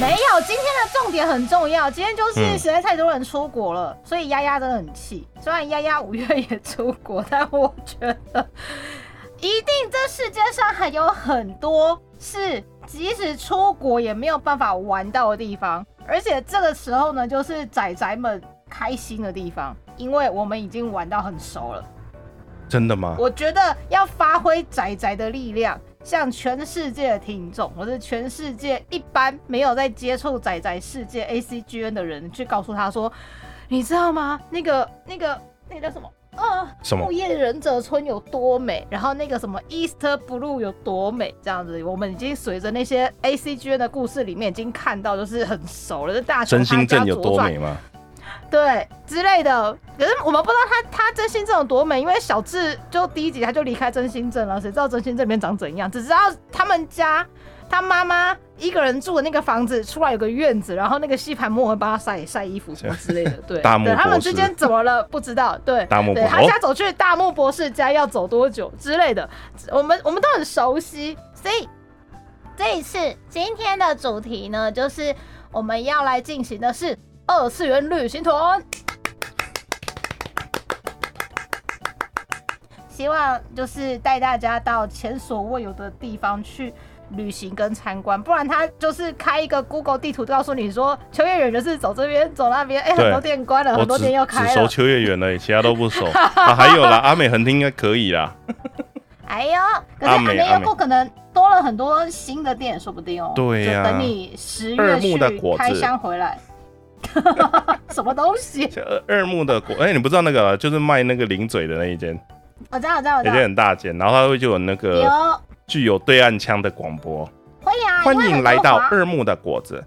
没有，今天的重点很重要。今天就是嗯实在太多人出国了，所以丫丫真的很气。虽然丫丫五月也出国，但我觉得一定这世界上还有很多是即使出国也没有办法玩到的地方。而且这个时候呢，就是仔仔们开心的地方，因为我们已经玩到很熟了。真的吗？我觉得要发挥仔仔的力量，向全世界的听众，或是全世界一般没有在接触仔仔世界 ACGN 的人，去告诉他说，你知道吗？那个、那个、那个叫什么？呃，什么木叶忍者村有多美，然后那个什么 Easter Blue 有多美，这样子，我们已经随着那些 ACGN 的故事里面已经看到，就是很熟了。这大雄真心他家左转多美吗？对之类的。可是我们不知道他他真心镇有多美，因为小智就第一集他就离开真心镇了，谁知道真心镇里面长怎样？只知道他们家他妈妈一个人住的那个房子出来有个院子，然后那个吸盘木会帮他晒晒衣服什么之类的。对，大木对他们之间怎么了？不知道。对，对大木博士他家走去大木博士家要走多久之类的，我们我们都很熟悉，所以这一次今天的主题呢，就是我们要来进行的是二次元旅行团。希望就是带大家到前所未有的地方去旅行跟参观，不然他就是开一个 Google 地图，告诉你说秋叶原就是走这边走那边，哎、对很多店关了，很多店又开了。只熟秋叶原而已，其他都不熟。啊，还有啦，阿美横町应该可以啦。哎呦，可是阿阿美优美阿美购可能多了很多新的店，说不定哦。对呀就等你十二月去开箱回来。什么东西？像二二木的果，哎、你不知道那个啦就是卖那个零嘴的那一间，我知道，我知道，我知那间。很大间，然后它会就有那个有，具有对岸腔的广播，会啊、欢迎来到二木的果子，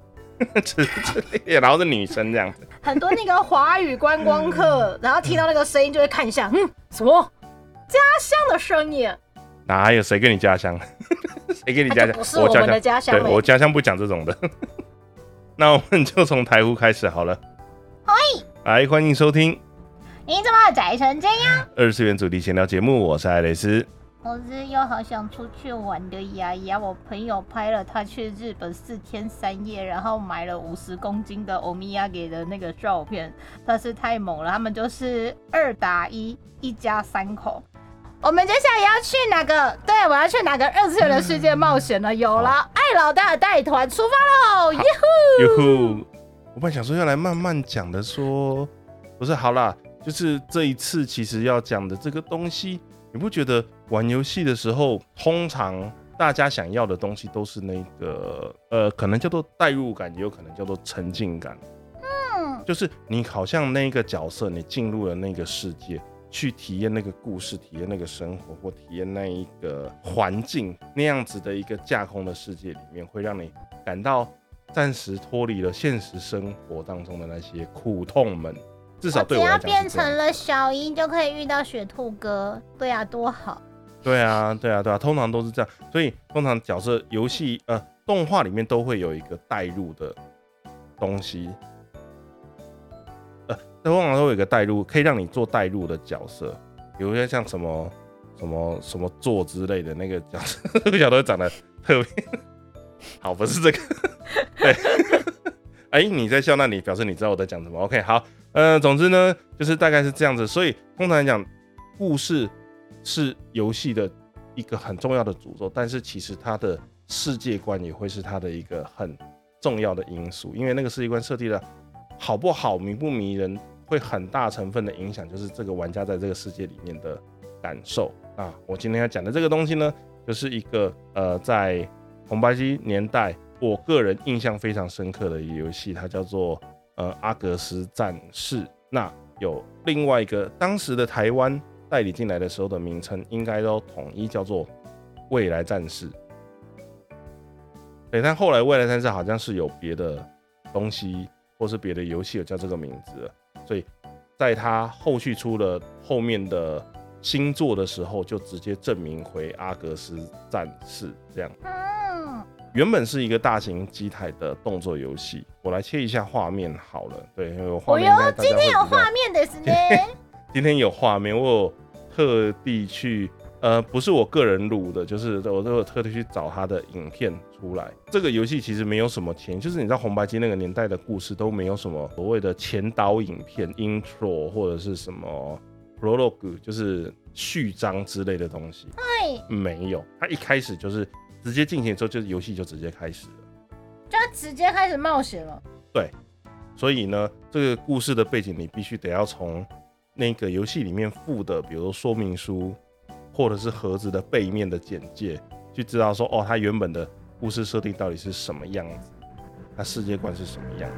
之 之类，然后是女生这样子，很多那个华语观光客，然后听到那个声音就会看一下，嗯，什么家乡的声音？哪有谁跟你家乡？谁跟你家乡不？是我们的家乡对。我家乡不讲这种的。那我们就从台呼开始好了。来，欢迎收听你怎么宅成这样？二次元主题闲聊节目，我是艾蕾丝。我是又好想出去玩的呀呀！我朋友拍了他去日本四天三夜，然后买了五十公斤的欧米亚给的那个照片，但是太猛了。他们就是二打一，一家三口。我们接下来要去哪个？对，我要去哪个二次元的世界冒险呢？有了，爱老大带团出发喽！耶呼！哟呼！我本来想说要来慢慢讲的说，不是好啦，就是这一次其实要讲的这个东西，你不觉得玩游戏的时候，通常大家想要的东西都是那个呃，可能叫做代入感，也有可能叫做沉浸感。嗯，就是你好像那个角色，你进入了那个世界，去体验那个故事，体验那个生活，或体验那一个环境，那样子的一个架空的世界里面，会让你感到暂时脱离了现实生活当中的那些苦痛们。至少我只要对我来讲变成了小樱，就可以遇到雪兔哥。对啊，多好！对啊，对啊，对啊，通常都是这样。所以通常角色游戏呃动画里面都会有一个代入的东西，呃，通常都有一个代入，可以让你做代入的角色，比如说像什么什么什么座之类的那个角色，那个角色长得特别好，不是这个，对。哎、你在笑，那你表示你知道我在讲什么？OK，好，呃，总之呢，就是大概是这样子。所以通常来讲，故事是游戏的一个很重要的诅咒，但是其实它的世界观也会是它的一个很重要的因素，因为那个世界观设计的好不好、迷不迷人，会很大成分的影响就是这个玩家在这个世界里面的感受啊。我今天要讲的这个东西呢，就是一个呃，在红白机年代，我个人印象非常深刻的一个游戏，它叫做呃阿格斯战士。那有另外一个当时的台湾代理进来的时候的名称，应该都统一叫做未来战士。对，但后来未来战士好像是有别的东西，或是别的游戏有叫这个名字，所以在他后续出了后面的新作的时候，就直接证明回阿格斯战士这样。嗯，原本是一个大型机台的动作游戏，我来切一下画面好了。对，因为我画哦哟面应该，大家今天有画面的是呢。今天有画面，我有特地去呃，不是我个人录的，就是我都有特地去找他的影片出来。这个游戏其实没有什么钱，就是你知道红白机那个年代的故事都没有什么所谓的前导影片、intro 或者是什么 prologue，就是序章之类的东西，对，没有。他一开始就是直接进行之后，就是游戏就直接开始了。就他直接开始冒险了。对所以呢，这个故事的背景你必须得要从那个游戏里面附的，比如说说明书，或者是盒子的背面的简介，去知道说哦，它原本的故事设定到底是什么样子，它世界观是什么样子。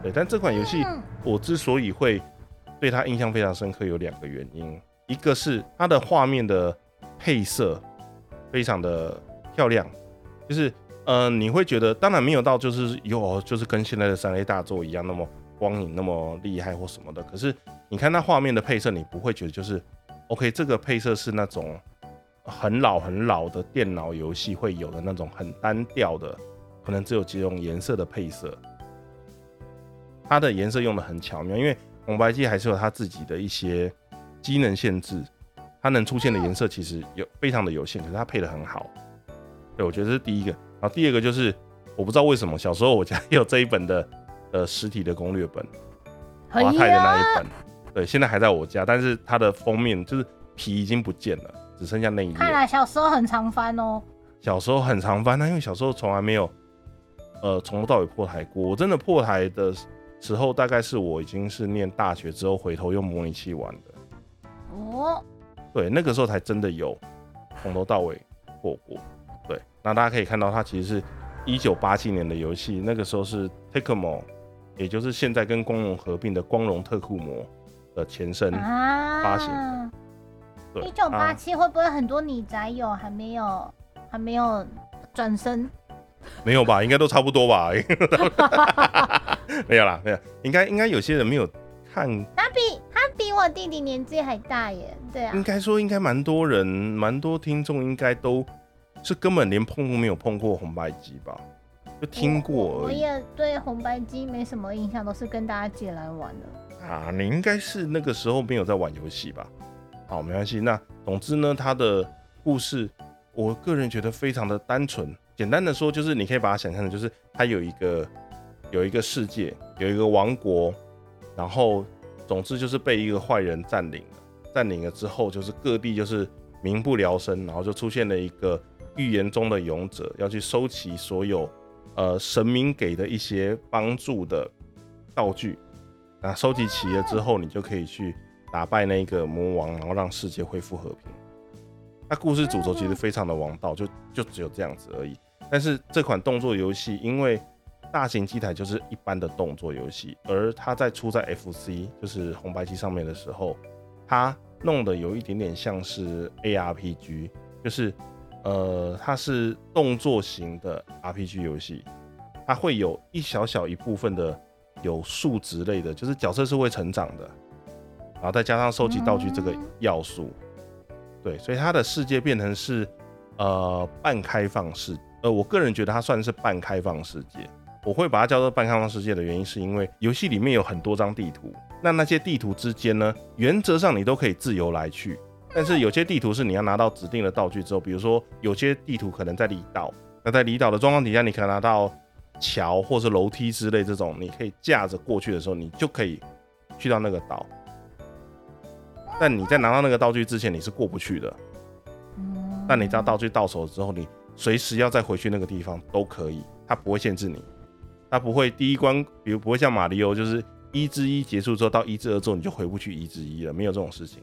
对，但这款游戏嗯我之所以会对它印象非常深刻，有两个原因，一个是它的画面的配色非常的漂亮，就是呃，你会觉得当然没有到就是有就是跟现在的三 A 大作一样那么光影那么厉害或什么的，可是你看它画面的配色，你不会觉得就是 OK，这个配色是那种很老很老的电脑游戏会有的那种很单调的，可能只有几种颜色的配色。它的颜色用的很巧妙，因为红白机还是有它自己的一些机能限制，它能出现的颜色其实有非常的有限，可是它配的很好。对，我觉得这是第一个。然后第二个就是我不知道为什么小时候我家 有这一本的呃实体的攻略本，华泰的那一本，对，现在还在我家，但是它的封面就是皮已经不见了，只剩下那一页。看来小时候很常翻哦。小时候很常翻，那因为小时候从来没有呃从头到尾破台过。我真的破台的时候，大概是我已经是念大学之后回头用模拟器玩的。哦，对，那个时候才真的有从头到尾破过。对，那大家可以看到，它其实是一九八七年的游戏，那个时候是 Tecmo，也就是现在跟光荣合并的光荣特库摩的前身。啊，发行的对，一九八啊七会不会很多女宅友还没有还没有转身？没有吧？应该都差不多吧？没有啦，没有，应该应该有些人没有看，他比他比我弟弟年纪还大耶，对啊应，该说应该蛮多人，蛮多听众应该都是根本连碰都没有碰过红白机吧，就听过而已。我也对红白机没什么印象，都是跟大家借来玩的。啊，你应该是那个时候没有在玩游戏吧？好，没关系。那总之呢，它的故事，我个人觉得非常的单纯。简单的说，就是你可以把它想象成，就是它有一个有一个世界，有一个王国，然后总之就是被一个坏人占领了。占领了之后，就是各地就是民不聊生，然后就出现了一个预言中的勇者，要去收集所有呃神明给的一些帮助的道具。那收集齐了之后，你就可以去打败那个魔王，然后让世界恢复和平。那故事主轴其实非常的王道，就就只有这样子而已。但是这款动作游戏，因为大型机台就是一般的动作游戏，而它在出在 FC 就是红白机上面的时候，它弄得有一点点像是 ARPG，就是呃，它是动作型的 RPG 游戏，它会有一小小一部分的有数值类的，就是角色是会成长的，然后再加上收集道具这个要素，对，所以它的世界变成是呃半开放式，呃，我个人觉得它算是半开放世界。我会把它叫做半开放世界的原因，是因为游戏里面有很多张地图，那那些地图之间呢，原则上你都可以自由来去，但是有些地图是你要拿到指定的道具之后，比如说有些地图可能在离岛，那在离岛的状况底下，你可能拿到桥或是楼梯之类这种，你可以架着过去的时候，你就可以去到那个岛。但你在拿到那个道具之前，你是过不去的。嗯但你知道道具到手之后，你随时要再回去那个地方都可以，它不会限制你，它不会第一关，比如不会像马里欧，就是一之一结束之后到一之二之后你就回不去一之一了，没有这种事情。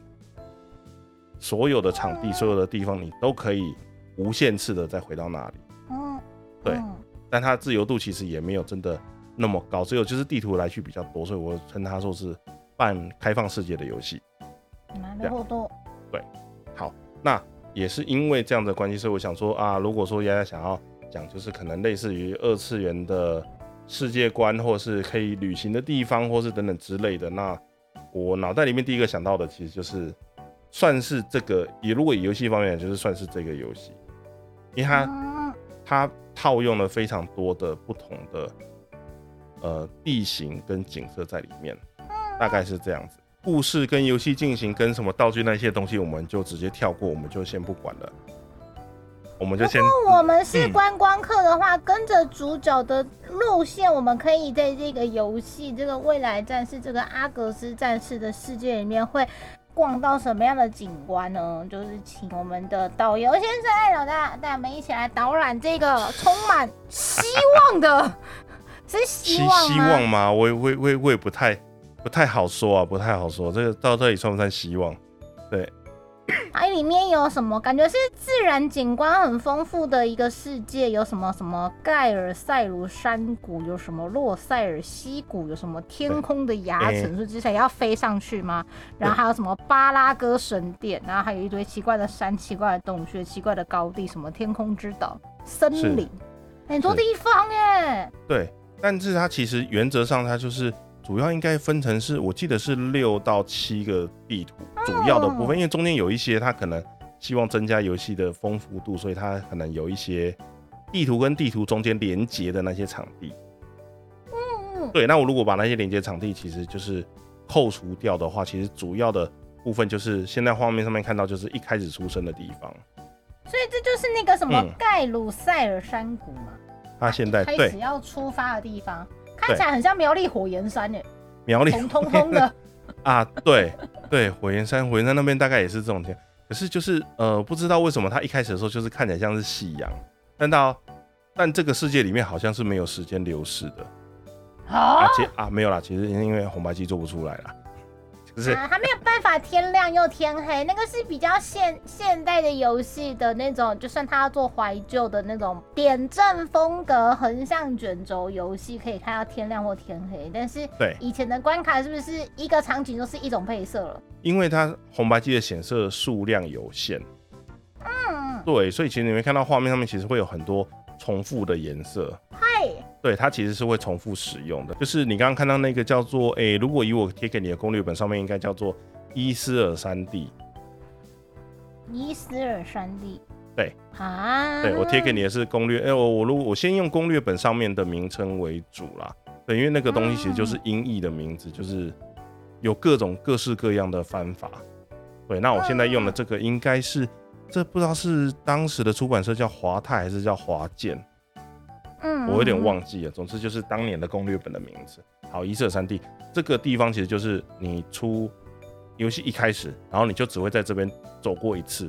所有的场地、所有的地方，你都可以无限次的再回到那里。嗯，对嗯但它的自由度其实也没有真的那么高，只有就是地图来去比较多，所以我称它说是半开放世界的游戏。なるほど。好，那也是因为这样的关系，所以我想说啊，如果说丫丫想要讲，就是可能类似于二次元的世界观，或是可以旅行的地方，或是等等之类的，那我脑袋里面第一个想到的，其实就是算是这个，也如果以游戏方面讲，就是算是这个游戏，因为它嗯 它套用了非常多的不同的呃地形跟景色在里面，大概是这样子。故事跟游戏进行跟什么道具那些东西，我们就直接跳过，我们就先不管了。我们就先，如果我们是嗯观光客的话，跟着主角的路线，我们可以在这个游戏、这个未来战士、这个阿格斯战士的世界里面会。逛到什么样的景观呢？就是请我们的导游先生、哎老大带我们一起来导览这个充满希望的，是希望？希望吗？我我我我也不太不太好说啊，不太好说。这个到这里算不算希望？对它 里面有什么？感觉是自然景观很丰富的一个世界，有什么什么盖尔塞鲁山谷，有什么洛塞尔溪谷，有什么天空的崖哎层，是之前要飞上去吗？然后还有什么巴拉哥神殿，然后还有一堆奇怪的山、奇怪的洞穴、奇怪的高地，什么天空之岛、森林，很多地方耶。对，但是它其实原则上它就是主要应该分成是我记得是六到七个地图主要的部分，因为中间有一些它可能希望增加游戏的丰富度，所以它可能有一些地图跟地图中间连接的那些场地。嗯，对，那我如果把那些连接场地其实就是扣除掉的话，其实主要的部分就是现在画面上面看到就是一开始出生的地方。所以这就是那个什么嗯。盖鲁塞尔山谷嘛，他现在对开始要出发的地方，看起来很像苗栗火焰山诶，苗栗红彤彤的。啊，对对，火焰山，火焰山那边大概也是这种天，可是就是呃，不知道为什么它一开始的时候就是看起来像是夕阳，但到但这个世界里面好像是没有时间流逝的，啊？而且啊没有啦，其实因为红白机做不出来啦，就是啊，它没有办法天亮又天黑，那个是比较现现代的游戏的那种，就算他要做怀旧的那种点阵风格横向卷轴游戏，可以看到天亮或天黑。但是对，以前的关卡是不是一个场景就是一种配色了？因为它红白机的显色数量有限，嗯，对，所以其实你会看到画面上面其实会有很多重复的颜色，嗨，对，它其实是会重复使用的。就是你刚刚看到那个叫做，诶、如果以我贴给你的攻略本上面应该叫做伊斯尔山地，伊斯尔山地。对啊，对我贴给你的是攻略，哎、我我如果我先用攻略本上面的名称为主啦，对，因为那个东西其实就是音译的名字，就是有各种各式各样的翻法。对，那我现在用的这个应该是，这不知道是当时的出版社叫华泰还是叫华健，嗯，我有点嗯。忘记了。总之就是当年的攻略本的名字。好，一色三地这个地方其实就是你出游戏一开始，然后你就只会在这边走过一次，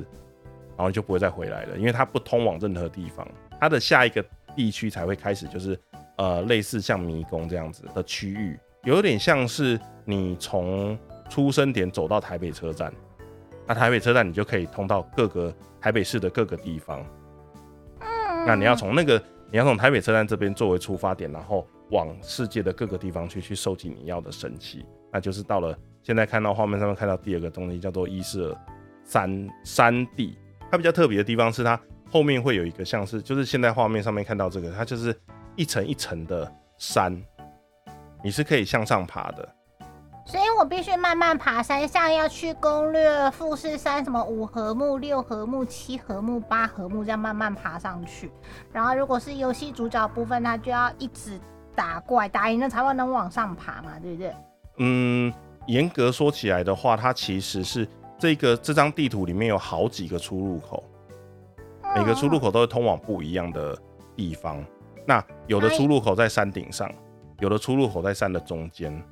然后就不会再回来了，因为它不通往任何地方。它的下一个地区才会开始，就是呃类似像迷宫这样子的区域，有点像是你从出生点走到台北车站，那台北车站你就可以通到各个台北市的各个地方。嗯那你要从那个，你要从台北车站这边作为出发点，然后往世界的各个地方去，去收集你要的神器。那就是到了现在看到画面上面看到第二个东西，叫做伊斯尔山山地。它比较特别的地方是它后面会有一个像是，就是现在画面上面看到这个，它就是一层一层的山，你是可以向上爬的。所以我必须慢慢爬山，像要去攻略富士山，什么五合目、六合目、七合目、八合目，这样慢慢爬上去。然后如果是游戏主角部分，他就要一直打怪，打赢了才会能往上爬嘛，对不对？嗯，严格说起来的话，它其实是这个这张地图里面有好几个出入口，每个出入口口都会通往不一样的地方。那有的出入口在山顶上，有的出入口在山的中间，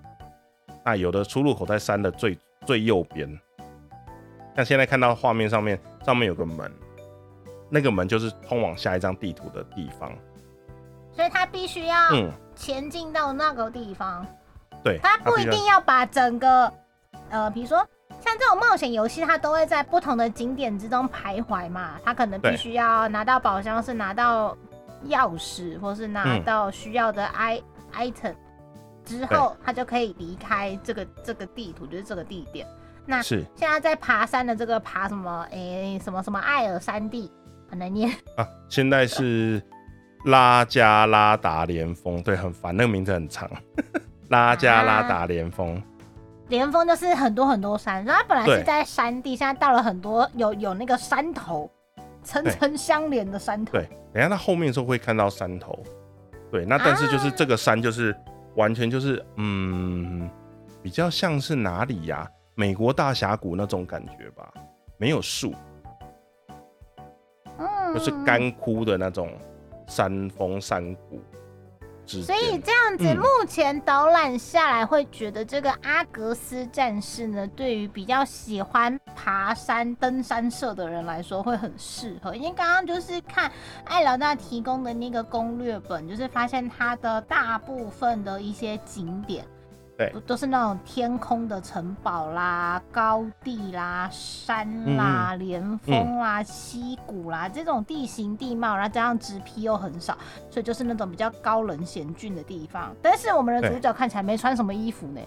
那有的出入口在山的最最右边。像现在看到画面上面，上面有个门，那个门就是通往下一张地图的地方。所以他必须要嗯，前进到那个地方。对，他不一定要把整个，呃，比如说像这种冒险游戏，它都会在不同的景点之中徘徊嘛。他可能必须要拿到宝箱，是拿到钥匙，或是拿嗯到需要的 i、item 之后，他就可以离开这个这个地图，就是这个地点。那是现在在爬山的这个爬什么，诶、什么什么艾尔山地，很难念。啊，现在是拉加拉达连峰，对，很烦，那个名字很长。拉加拉达连峰，连峰就是很多很多山，然后它本来是在山地，现在到了很多有有那个山头，层对层相连的山头。对，等下他后面的时候会看到山头，对，那但是就是啊这个山就是完全就是嗯，比较像是哪里呀？美国大峡谷那种感觉吧，没有树，嗯，就是干枯的那种山峰山谷之所以。这样子，嗯目前导览下来会觉得这个阿格斯战士呢，对于比较喜欢爬山、登山社的人来说会很适合。因为刚刚就是看艾老大提供的那个攻略本，就是发现它的大部分的一些景点。对都是那种天空的城堡啦、高地啦、山啦、嗯连峰啦、溪谷啦这种地形地貌，然后加上植皮又很少，所以就是那种比较高冷险峻的地方。但是我们的主角看起来没穿什么衣服呢，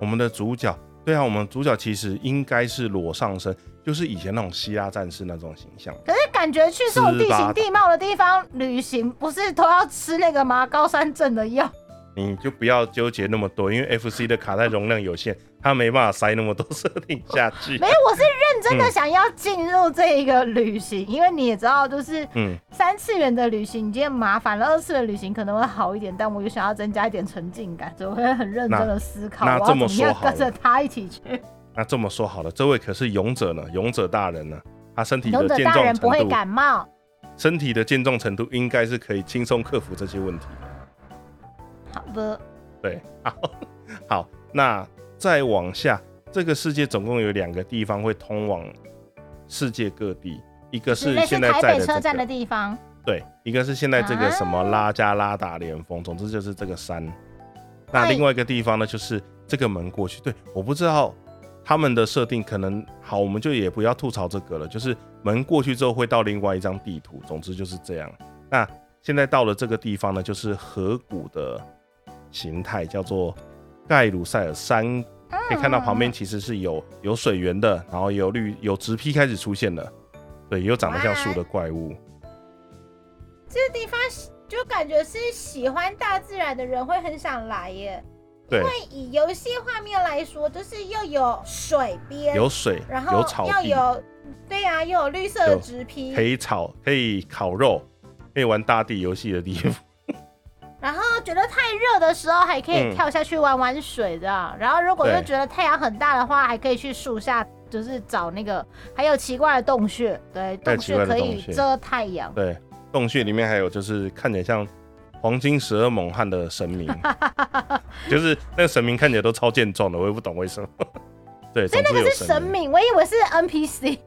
我们的主角，对啊，我们主角其实应该是裸上身，就是以前那种希腊战士那种形象。可是感觉去这种地形地貌的地方旅行，不是都要吃那个吗？高山症的药？你就不要纠结那么多，因为 FC 的卡带容量有限，它没办法塞那么多设定下去。没有，我是认真的嗯想要进入这一个旅行，因为你也知道，就是嗯，三次元的旅行已经很麻烦了，二次元旅行可能会好一点，但我又想要增加一点沉浸感，所以我会很认真的思考，我要那那这么怎么样说好了跟着他一起去。那这么说好了，这位可是勇者呢，勇者大人呢，他身体勇者大的健壮人不会，感冒，身体的健壮程度应该是可以轻松克服这些问题的。好的，对，好，好，那再往下，这个世界总共有两个地方会通往世界各地，一个是现在台在的这北车站的，地方。对，一个是现在这个什么啊拉加拉达连峰，总之就是这个山。那哎另外一个地方呢，就是这个门过去。对，我不知道他们的设定可能好，我们就也不要吐槽这个了。就是门过去之后会到另外一张地图，总之就是这样。那现在到了这个地方呢，就是河谷的形态，叫做盖鲁塞尔山。可以看到旁边其实是有有水源的，然后有绿有植批开始出现了，对，有长得像树的怪物。这个地方就感觉是喜欢大自然的人会很想来耶。对因，为以游戏画面来说，就是又有水边，有水，然后有草地，要有，对呀、又有绿色的有植皮可，以炒，可以烤肉，可以玩大地游戏的地方。然后觉得太热的时候还可以嗯跳下去玩玩水这样。然后如果又对觉得太阳很大的话，还可以去树下，就是找那个还有奇怪的洞穴，对，洞穴可以遮太阳。对，洞穴里面还有就是看起来像黄金十二猛汉的神明，就是那个神明看起来都超健壮的，我也不懂为什么。对，所以那个是神，明，我以为是 NPC。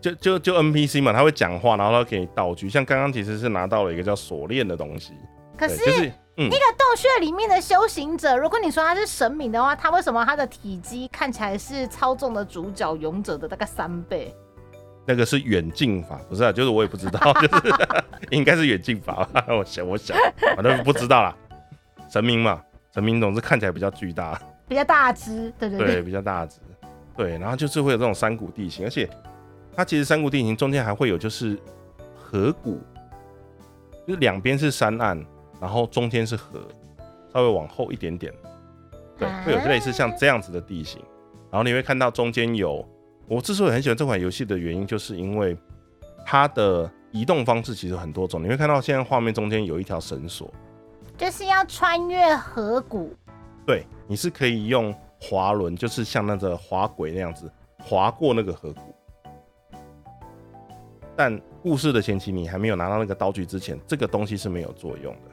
就就就 NPC 嘛，他会讲话，然后他给你道具，像刚刚其实是拿到了一个叫锁链的东西，对，可是就是嗯那，个洞穴里面的修行者，如果你说他是神明的话，他为什么他的体积看起来是操纵的主角勇者的大概三倍？那个是远近法，不是啊，就是我也不知道，就是应该是远近法吧，我想我想，反正不知道啦。神明嘛，神明总是看起来比较巨大，比较大只，对对对，对，比较大只，对，然后就是会有这种山谷地形，而且它其实山谷地形中间还会有就是河谷，就是两边是山岸，然后中间是河，稍微往后一点点，对，会有类似像这样子的地形，然后你会看到中间有，我之所以很喜欢这款游戏的原因，就是因为它的移动方式其实很多种，你会看到现在画面中间有一条绳索，就是要穿越河谷。对，你是可以用滑轮，就是像那个滑轨那样子滑过那个河谷。但故事的前期，你还没有拿到那个道具之前，这个东西是没有作用的，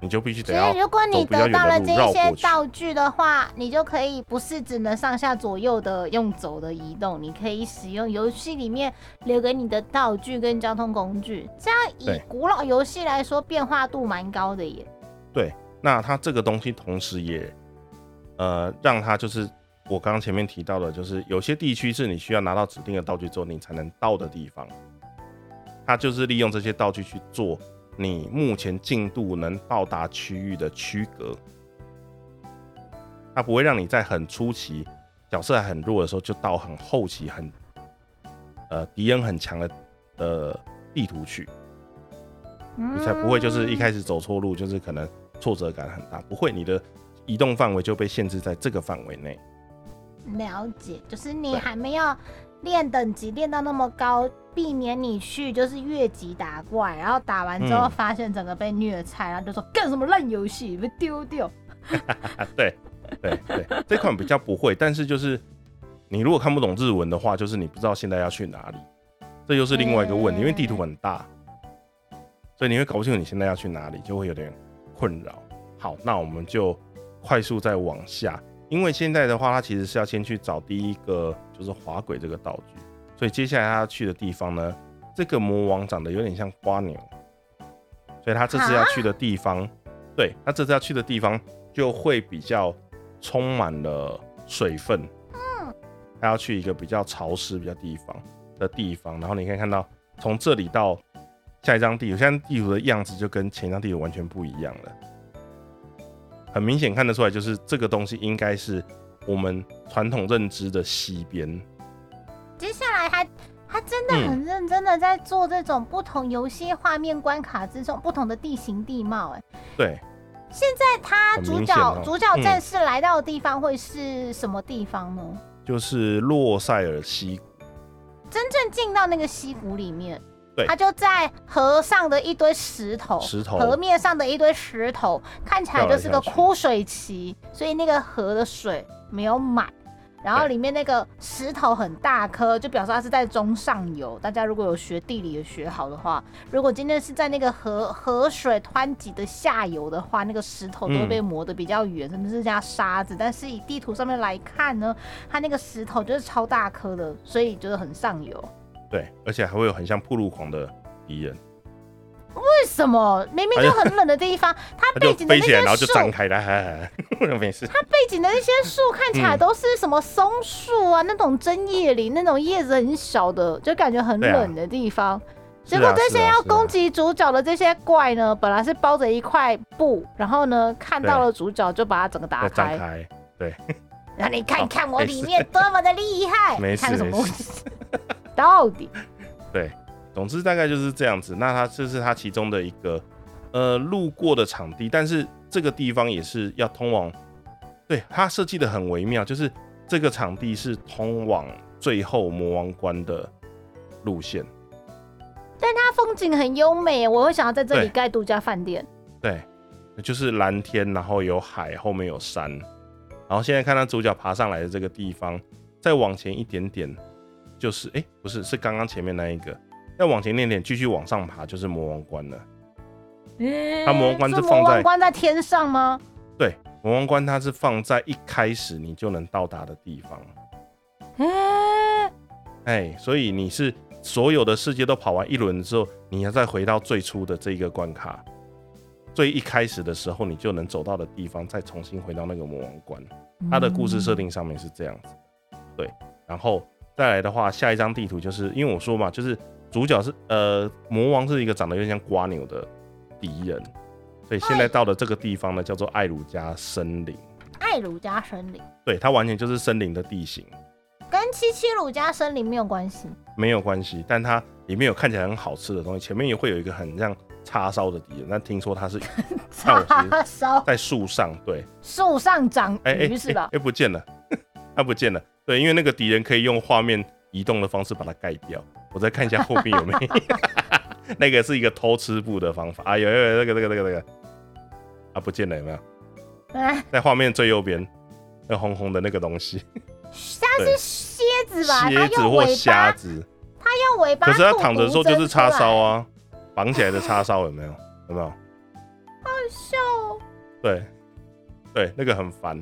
你就必须得所要以如果你得到了这一些。道具的话，你就可以不是只能上下左右的用走的移动，你可以使用游戏里面留给你的道具跟交通工具。这样以古老游戏来说，变化度蛮高的耶。对，那它这个东西同时也，呃，让它就是我刚刚前面提到的，就是有些地区是你需要拿到指定的道具之后你才能到的地方，它就是利用这些道具去做你目前进度能到达区域的区隔，它不会让你在很初期角色还很弱的时候就到很后期很呃敌人很强的的地图去。你才不会就是一开始走错路，就是可能挫折感很大。不会，你的移动范围就被限制在这个范围内。了解，就是你还没有练等级练到那么高，避免你去就是越级打怪，然后打完之后嗯发现整个被虐菜，然后就说干什么烂游戏，被丢掉。啊，对，对对，这款比较不会，但是就是你如果看不懂日文的话，就是你不知道现在要去哪里，这又是另外一个问题，因为地图很大，所以你会搞不清楚你现在要去哪里，就会有点困扰。好，那我们就快速再往下，因为现在的话，它其实是要先去找第一个就是滑轨这个道具，所以接下来他要去的地方呢，这个魔王长得有点像瓜牛，所以他这次要去的地方，对他这次要去的地方就会比较充满了水分，嗯，他要去一个比较潮湿、比较地方的地方，然后你可以看到从这里到下一张地图，现在地图的样子就跟前一张地图完全不一样了。很明显看得出来，就是这个东西应该是我们传统认知的西边。接下来，他他真的很认真的在做这种不同游戏画面关卡之中不同的地形地貌。哎，对。现在他主角主角战士来到的地方会是什么地方呢？就是洛塞尔溪谷。真正进到那个溪谷里面。他就在河上的一堆石头，石头河面上的一堆石头，看起来就是个枯水期，所以那个河的水没有满，然后里面那个石头很大颗，就表示它是在中上游。大家如果有学地理的学好的话，如果今天是在那个河河水湍急的下游的话，那个石头都会被磨得比较圆，甚至是加沙子。但是以地图上面来看呢，它那个石头就是超大颗的，所以就是很上游。对，而且还会有很像铺路狂的敌人。为什么明明就很冷的地方，它背景的那些树，然后就张开了，没事。它背景的那些树 看起来都是什么松树啊，那种针叶林，那种叶子很小的，就感觉很冷的地方。结果这些要攻击主角的这些怪呢，本来是包着一块布，然后呢看到了主角就把它整个打开。对，让你看看我里面多么的厉害。没事，什么东西？到底对，总之大概就是这样子。那它这是它其中的一个呃路过的场地，但是这个地方也是要通往，对它设计的很微妙，就是这个场地是通往最后魔王关的路线。但它风景很优美，我会想要在这里盖度假饭店。对，就是蓝天，然后有海，后面有山，然后现在看到主角爬上来的这个地方，再往前一点点。就是哎，不是，是刚刚前面那一个，再往前练点，继续往上爬，就是魔王关了。它魔王关是放在关在天上吗？对，魔王关它是放在一开始你就能到达的地方。哎，哎，所以你是所有的世界都跑完一轮之后，你要再回到最初的这一个关卡，最一开始的时候你就能走到的地方，再重新回到那个魔王关。它的故事设定上面是这样子，对，然后。再来的话，下一张地图就是因为我说嘛，就是主角是呃魔王是一个长得有点像瓜牛的敌人，所以现在到的这个地方呢，叫做艾鲁加森林。艾鲁加森林，对，它完全就是森林的地形，跟七七鲁加森林没有关系，没有关系。但它里面有看起来很好吃的东西，前面也会有一个很像叉烧的敌人，但听说它是 叉烧在树上，对，树上长鱼是吧？哎，不见了，它 不见了。对，因为那个敌人可以用画面移动的方式把它盖掉。我再看一下后面有没有，那个是一个偷吃布的方法啊，有有有那个那个那个那个啊，不见了有没有？在画面最右边，那红红的那个东西，它是蝎子吧？蝎子或虾子，它用尾巴。可是它躺着的时候就是叉烧啊，绑起来的叉烧有没有？有没有？好笑。对对，那个很烦。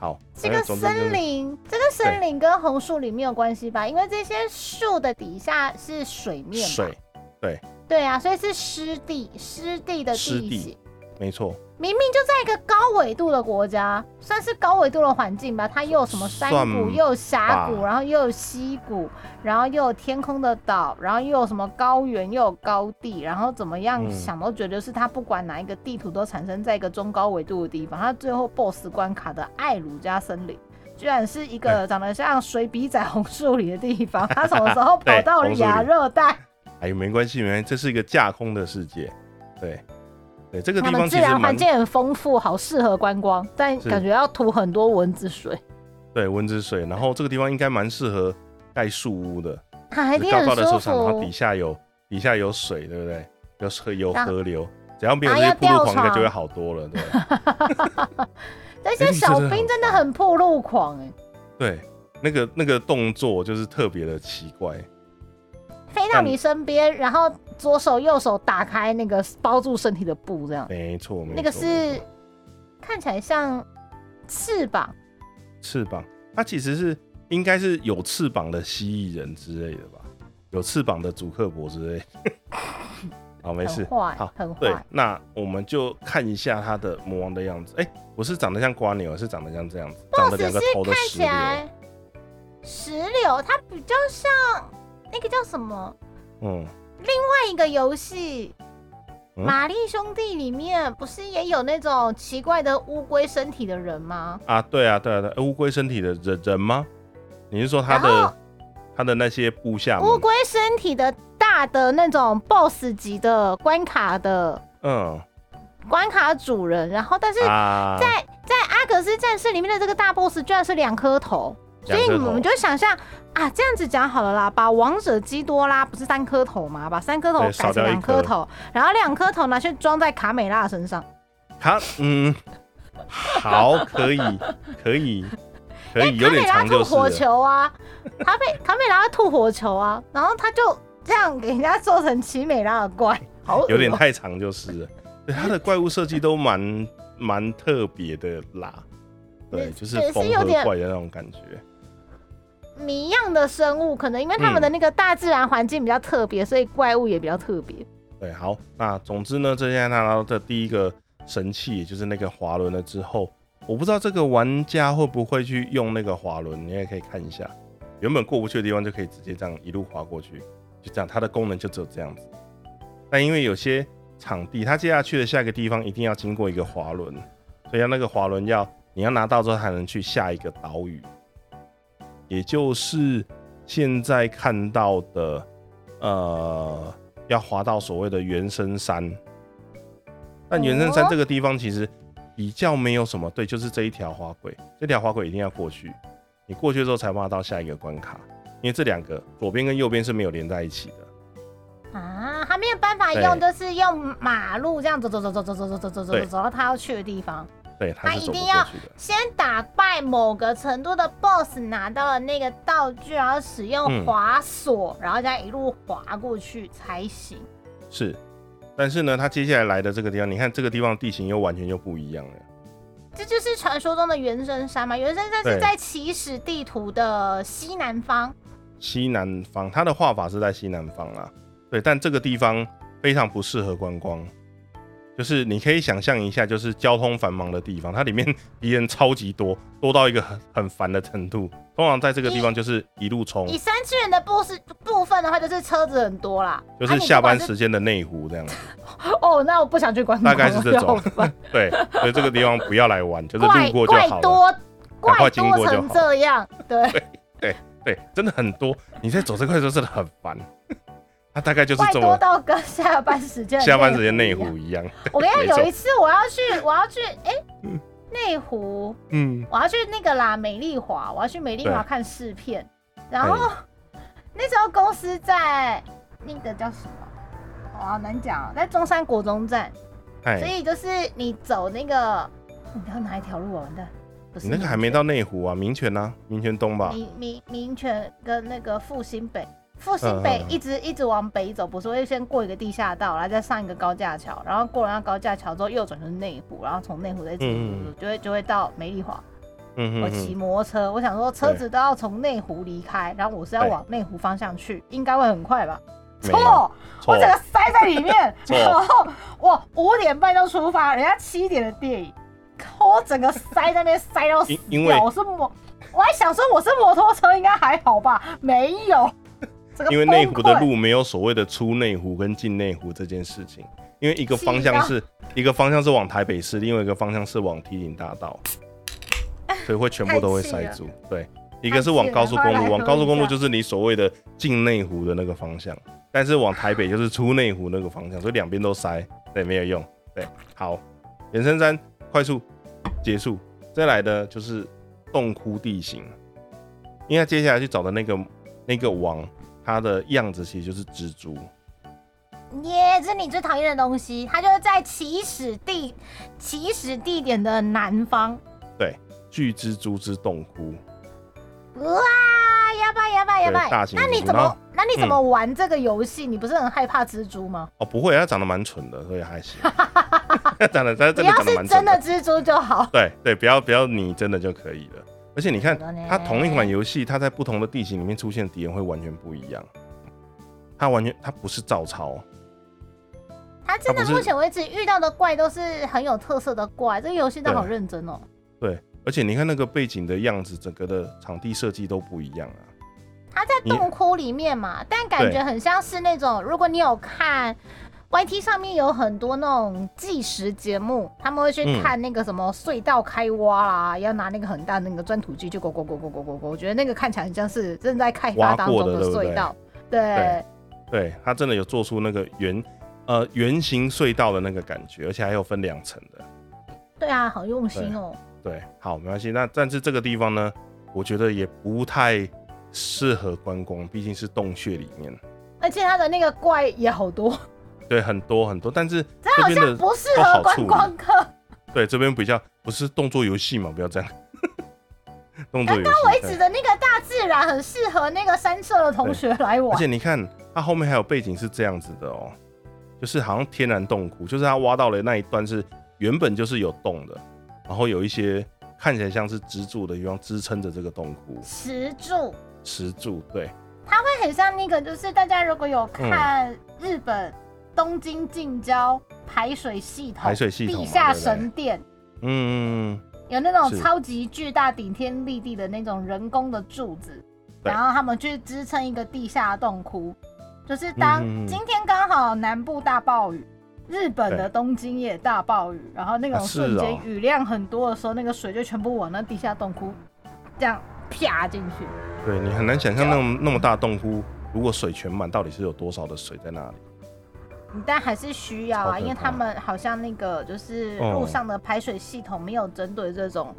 好，这个森林，这个森林跟红树林没有关系吧？因为这些树的底下是水面，水，对，对啊，所以是湿地，湿地的地形，没错。明明就在一个高纬度的国家，算是高纬度的环境吧。它又有什么山谷，又有峡谷，然后又有溪谷，然后又有天空的岛，然后又有什么高原，又有高地，然后怎么样想都觉得是它不管哪一个地图都产生在一个中高纬度的地方。它最后 BOSS 关卡的艾鲁加森林，居然是一个长得像水笔仔红树林的地方。它什么时候跑到了亚热带？哎，没关系，没关系，这是一个架空的世界，对。对这个地方，自然环境很丰富，好适合观光，但感觉要涂很多蚊子水。对，蚊子水，然后这个地方应该蛮适合盖树屋的，还高高的树上，然后底下有底下有水，对不对？有河有河流，只要没有这些铺路狂，应该就会好多了，对。这那些小兵真的很破路狂哎。对，那个那个动作就是特别的奇怪，飞到你身边，然后左手右手打开那个包住身体的布，这样。没错，那个是看起来像翅膀。翅膀，它其实是应该是有翅膀的蜥蜴人之类的吧？有翅膀的祖克伯之类。好，没事。好，很对。那我们就看一下它的魔王的样子。哎，不是长得像瓜牛，是长得像这样子，长得两个头的石榴。石榴，它比较像那个叫什么？嗯，另外一个游戏《玛丽兄弟》里面不是也有那种奇怪的乌龟身体的人吗？啊，对啊，对啊，对，乌龟身体的人人吗？你是说他的他的那些部下？乌龟身体的。大的那种 BOSS 级的关卡的，嗯，关卡主人，然后但是在在阿格斯战士里面的这个大 BOSS 居然是两颗头，所以我们就想象啊，这样子讲好了啦，把王者基多拉不是三颗头嘛？把三颗头改成两颗头，然后两颗头拿去装在卡美拉身上。卡，嗯，好，可以，可以，可以，有点长就是。火球啊，卡美卡美拉吐火球啊，然后他就。这样给人家做成奇美拉的怪，好有点太长就是了。对，它的怪物设计都蛮蛮特别的啦。对，就是缝合怪的那种感觉。谜样的生物，可能因为他们的那个大自然环境比较特别，所以怪物也比较特别。对，好，那总之呢，这现在拿到的第一个神器，也就是那个滑轮了之后，我不知道这个玩家会不会去用那个滑轮，你也可以看一下，原本过不去的地方就可以直接这样一路滑过去。就这样，它的功能就只有这样子。但因为有些场地，它接下去的下一个地方一定要经过一个滑轮，所以要那个滑轮要你要拿到之后才能去下一个岛屿，也就是现在看到的，呃，要滑到所谓的原生山。但原生山这个地方其实比较没有什么，对，就是这一条滑轨，这条滑轨一定要过去，你过去之后才挖到下一个关卡。因为这两个左边跟右边是没有连在一起的啊，他没有办法用，就是用马路这样走走走走走走走走走走走到他要去的地方。对，他一定要先打败某个程度的 BOSS，拿到了那个道具，然后使用滑索，然后再一路滑过去才行。是，但是呢，他接下来来的这个地方，你看这个地方地形又完全又不一样了。这就是传说中的原生山嘛？原生山是在起始地图的西南方。西南方，它的画法是在西南方啊，对，但这个地方非常不适合观光，就是你可以想象一下，就是交通繁忙的地方，它里面 敌人超级多，多到一个很很烦的程度。通常在这个地方就是一路冲。以三次元的部是部分的话，就是车子很多啦，就是下班时间的内湖这样子。哦，那我不想去观光。大概是这种。对，所以这个地方不要来玩，就是路过就好了。怪多，怪多成这样，对对。对，真的很多。你在走这块的时候真的很烦。它大概就是这么多到跟下班时间下班时间内湖一样。我跟你讲，有一次我要去，我要去，哎，内湖，嗯，我要去那个啦，美丽华，我要去美丽华看试片。然后那时候公司在那个叫什么？好难讲，在中山国中站。所以就是你走那个，你知道哪一条路啊？完蛋。你那个还没到内湖啊，民权啊？民权东吧？民民民权跟那个复兴北，复兴北一直一直往北走，不是会先过一个地下道，然后再上一个高架桥，然后过了那高架桥之后右转就是内湖，然后从内湖再走就会就会到美丽华。嗯我骑摩托车，我想说车子都要从内湖离开，然后我是要往内湖方向去，应该会很快吧？错，我整个塞在里面，然后我五点半就出发，人家七点的电影。我整个塞在那边塞到死掉，我是摩，我还想说我是摩托车应该还好吧，没有。因为内湖的路没有所谓的出内湖跟进内湖这件事情，因为一个方向是一个方向是往台北市，另外一个方向是往梯顶大道，所以会全部都会塞住。对，一个是往高速公路，往高速公路就是你所谓的进内湖的那个方向，但是往台北就是出内湖那个方向，所以两边都塞，对，没有用。对，好，延伸山。快速结束，再来的就是洞窟地形，因为接下来去找的那个那个王，它的样子其实就是蜘蛛。耶，这是你最讨厌的东西，它就是在起始地起始地点的南方。对巨蜘蛛之洞窟，哇，呀吧呀吧呀吧对大！型那你怎么那你怎么玩这个游戏？你不是很害怕蜘蛛吗？哦，不会，它长得蛮蠢的，所以还行。长得真的长得是真的蛮蠢的。蜘蛛就好。对对，不要不要你真的就可以了。而且你看它同一款游戏，它在不同的地形里面出现的敌人会完全不一样。它完全它不是照抄，它真的目前为止遇到的怪都是很有特色的怪，这个游戏都好认真哦。对，而且你看那个背景的样子，整个的场地设计都不一样啊。它在洞窟里面嘛，但感觉很像是那种，如果你有看 YT 上面有很多那种计时节目，他们会去嗯看那个什么隧道开挖啦，要拿那个很大的那个钻土机去勾勾勾勾勾勾勾，我觉得那个看起来很像是正在开发当中的隧道。对对对，它真的有做出那个圆呃圆形隧道的那个感觉，而且还有分两层的。对啊，好用心哦。对，好，没关系。那但是这个地方呢，我觉得也不太适合观光，毕竟是洞穴里面，而且它的那个怪也好多，对，很多很多。但是这边的不适合观光客。对这边比较不是动作游戏嘛，不要这样。动作游戏。为止的那个大自然很适合那个山社的同学来玩而。且你看，它后面还有背景是这样子的哦，就是好像天然洞窟，就是它挖到了那一段是原本就是有洞的，然后有一些看起来像是支柱的地方支撑着这个洞窟，石柱石柱，对，它会很像那个，就是大家如果有嗯看日本东京近郊排水系统、排水系统地下神殿，嗯，有那种超级巨大、顶天立地的那种人工的柱子，然后他们去支撑一个地下洞窟。就是当今天刚好南部大暴雨，日本的东京也大暴雨，然后那种瞬间哦雨量很多的时候，那个水就全部往那地下洞窟这样啪进去。对你很难想象那么那么大洞窟，如果水全满，到底是有多少的水在那里？但还是需要啊，因为他们好像那个就是哦。路上的排水系统没有针对这种，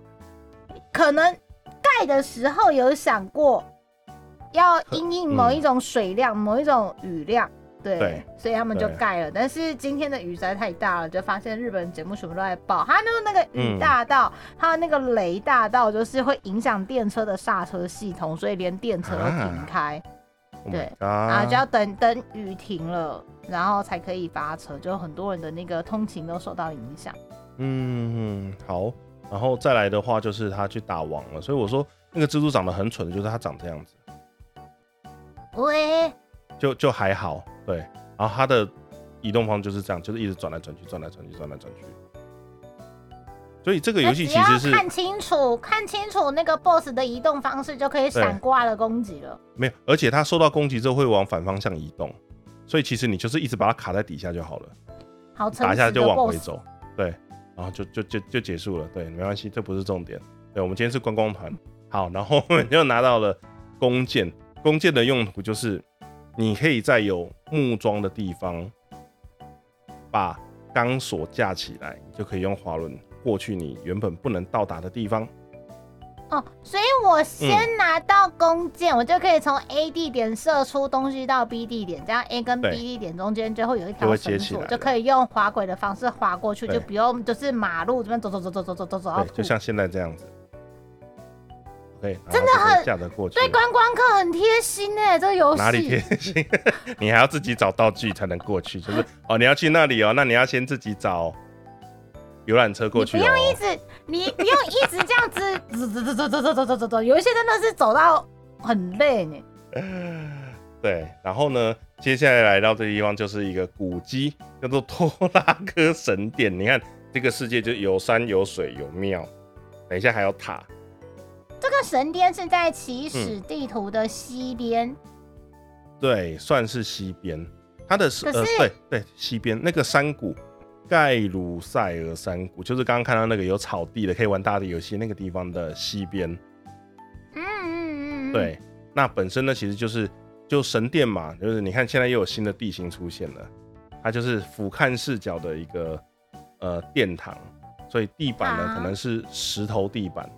可能盖的时候有想过要因应某一种水量、某一种雨量，对，对所以他们就盖了。但是今天的雨实在太大了，就发现日本节目全部都在报，它就是那个雨嗯。大到，它的那个雷大到，就是会影响电车的刹车系统，所以连电车都停啊开。Oh 对。啊，就要等等雨停了，然后才可以发车，就很多人的那个通勤都受到影响。嗯，好，然后再来的话就是他去打王了，所以我说那个蜘蛛长得很蠢，就是他长这样子，喂，就就还好，对，然后他的移动方式就是这样，就是一直转来转去，转来转去，转来转去。所以这个游戏其实是看清楚，看清楚那个 BOSS 的移动方式，就可以闪过他的攻击了。没有，而且他受到攻击之后会往反方向移动，所以其实你就是一直把它卡在底下就好了，打一下就往回走，对，然后就就就就结束了，对，没关系，这不是重点。对，我们今天是观光团，好，然后我们就拿到了弓箭，弓箭的用途就是你可以在有木桩的地方把钢索架起来，你就可以用滑轮过去你原本不能到达的地方。哦，所以我嗯先拿到弓箭，我就可以从 A 地点射出东西到 B 地点，这样 A 跟 B 地点中间就会有一条绳索，就可以用滑轨的方式滑过去，就不用就是马路这边走走走走走走走走对，就像现在这样子。OK，真的很架得过去。对观光客很贴心哎，这个游戏哪里贴心？你还要自己找道具才能过去，就是哦，你要去那里哦，那你要先自己找游览车过去、不用一直，你不用一直这样子走走走走走走走走走走，有一些真的是走到很累呢。对，然后呢，接下来来到这个地方就是一个古迹，叫做托拉科神殿。你看这个世界就有山有水有庙，等一下还有塔。这个神殿是在起始嗯地图的西边，对，算是西边，它的是呃对对西边那个山谷。盖鲁塞尔山谷就是刚刚看到那个有草地的可以玩大地游戏那个地方的西边，嗯嗯嗯，嗯，对，那本身呢，其实就是就神殿嘛，就是你看现在又有新的地形出现了，它就是俯瞰视角的一个呃殿堂，所以地板呢啊可能是石头地板，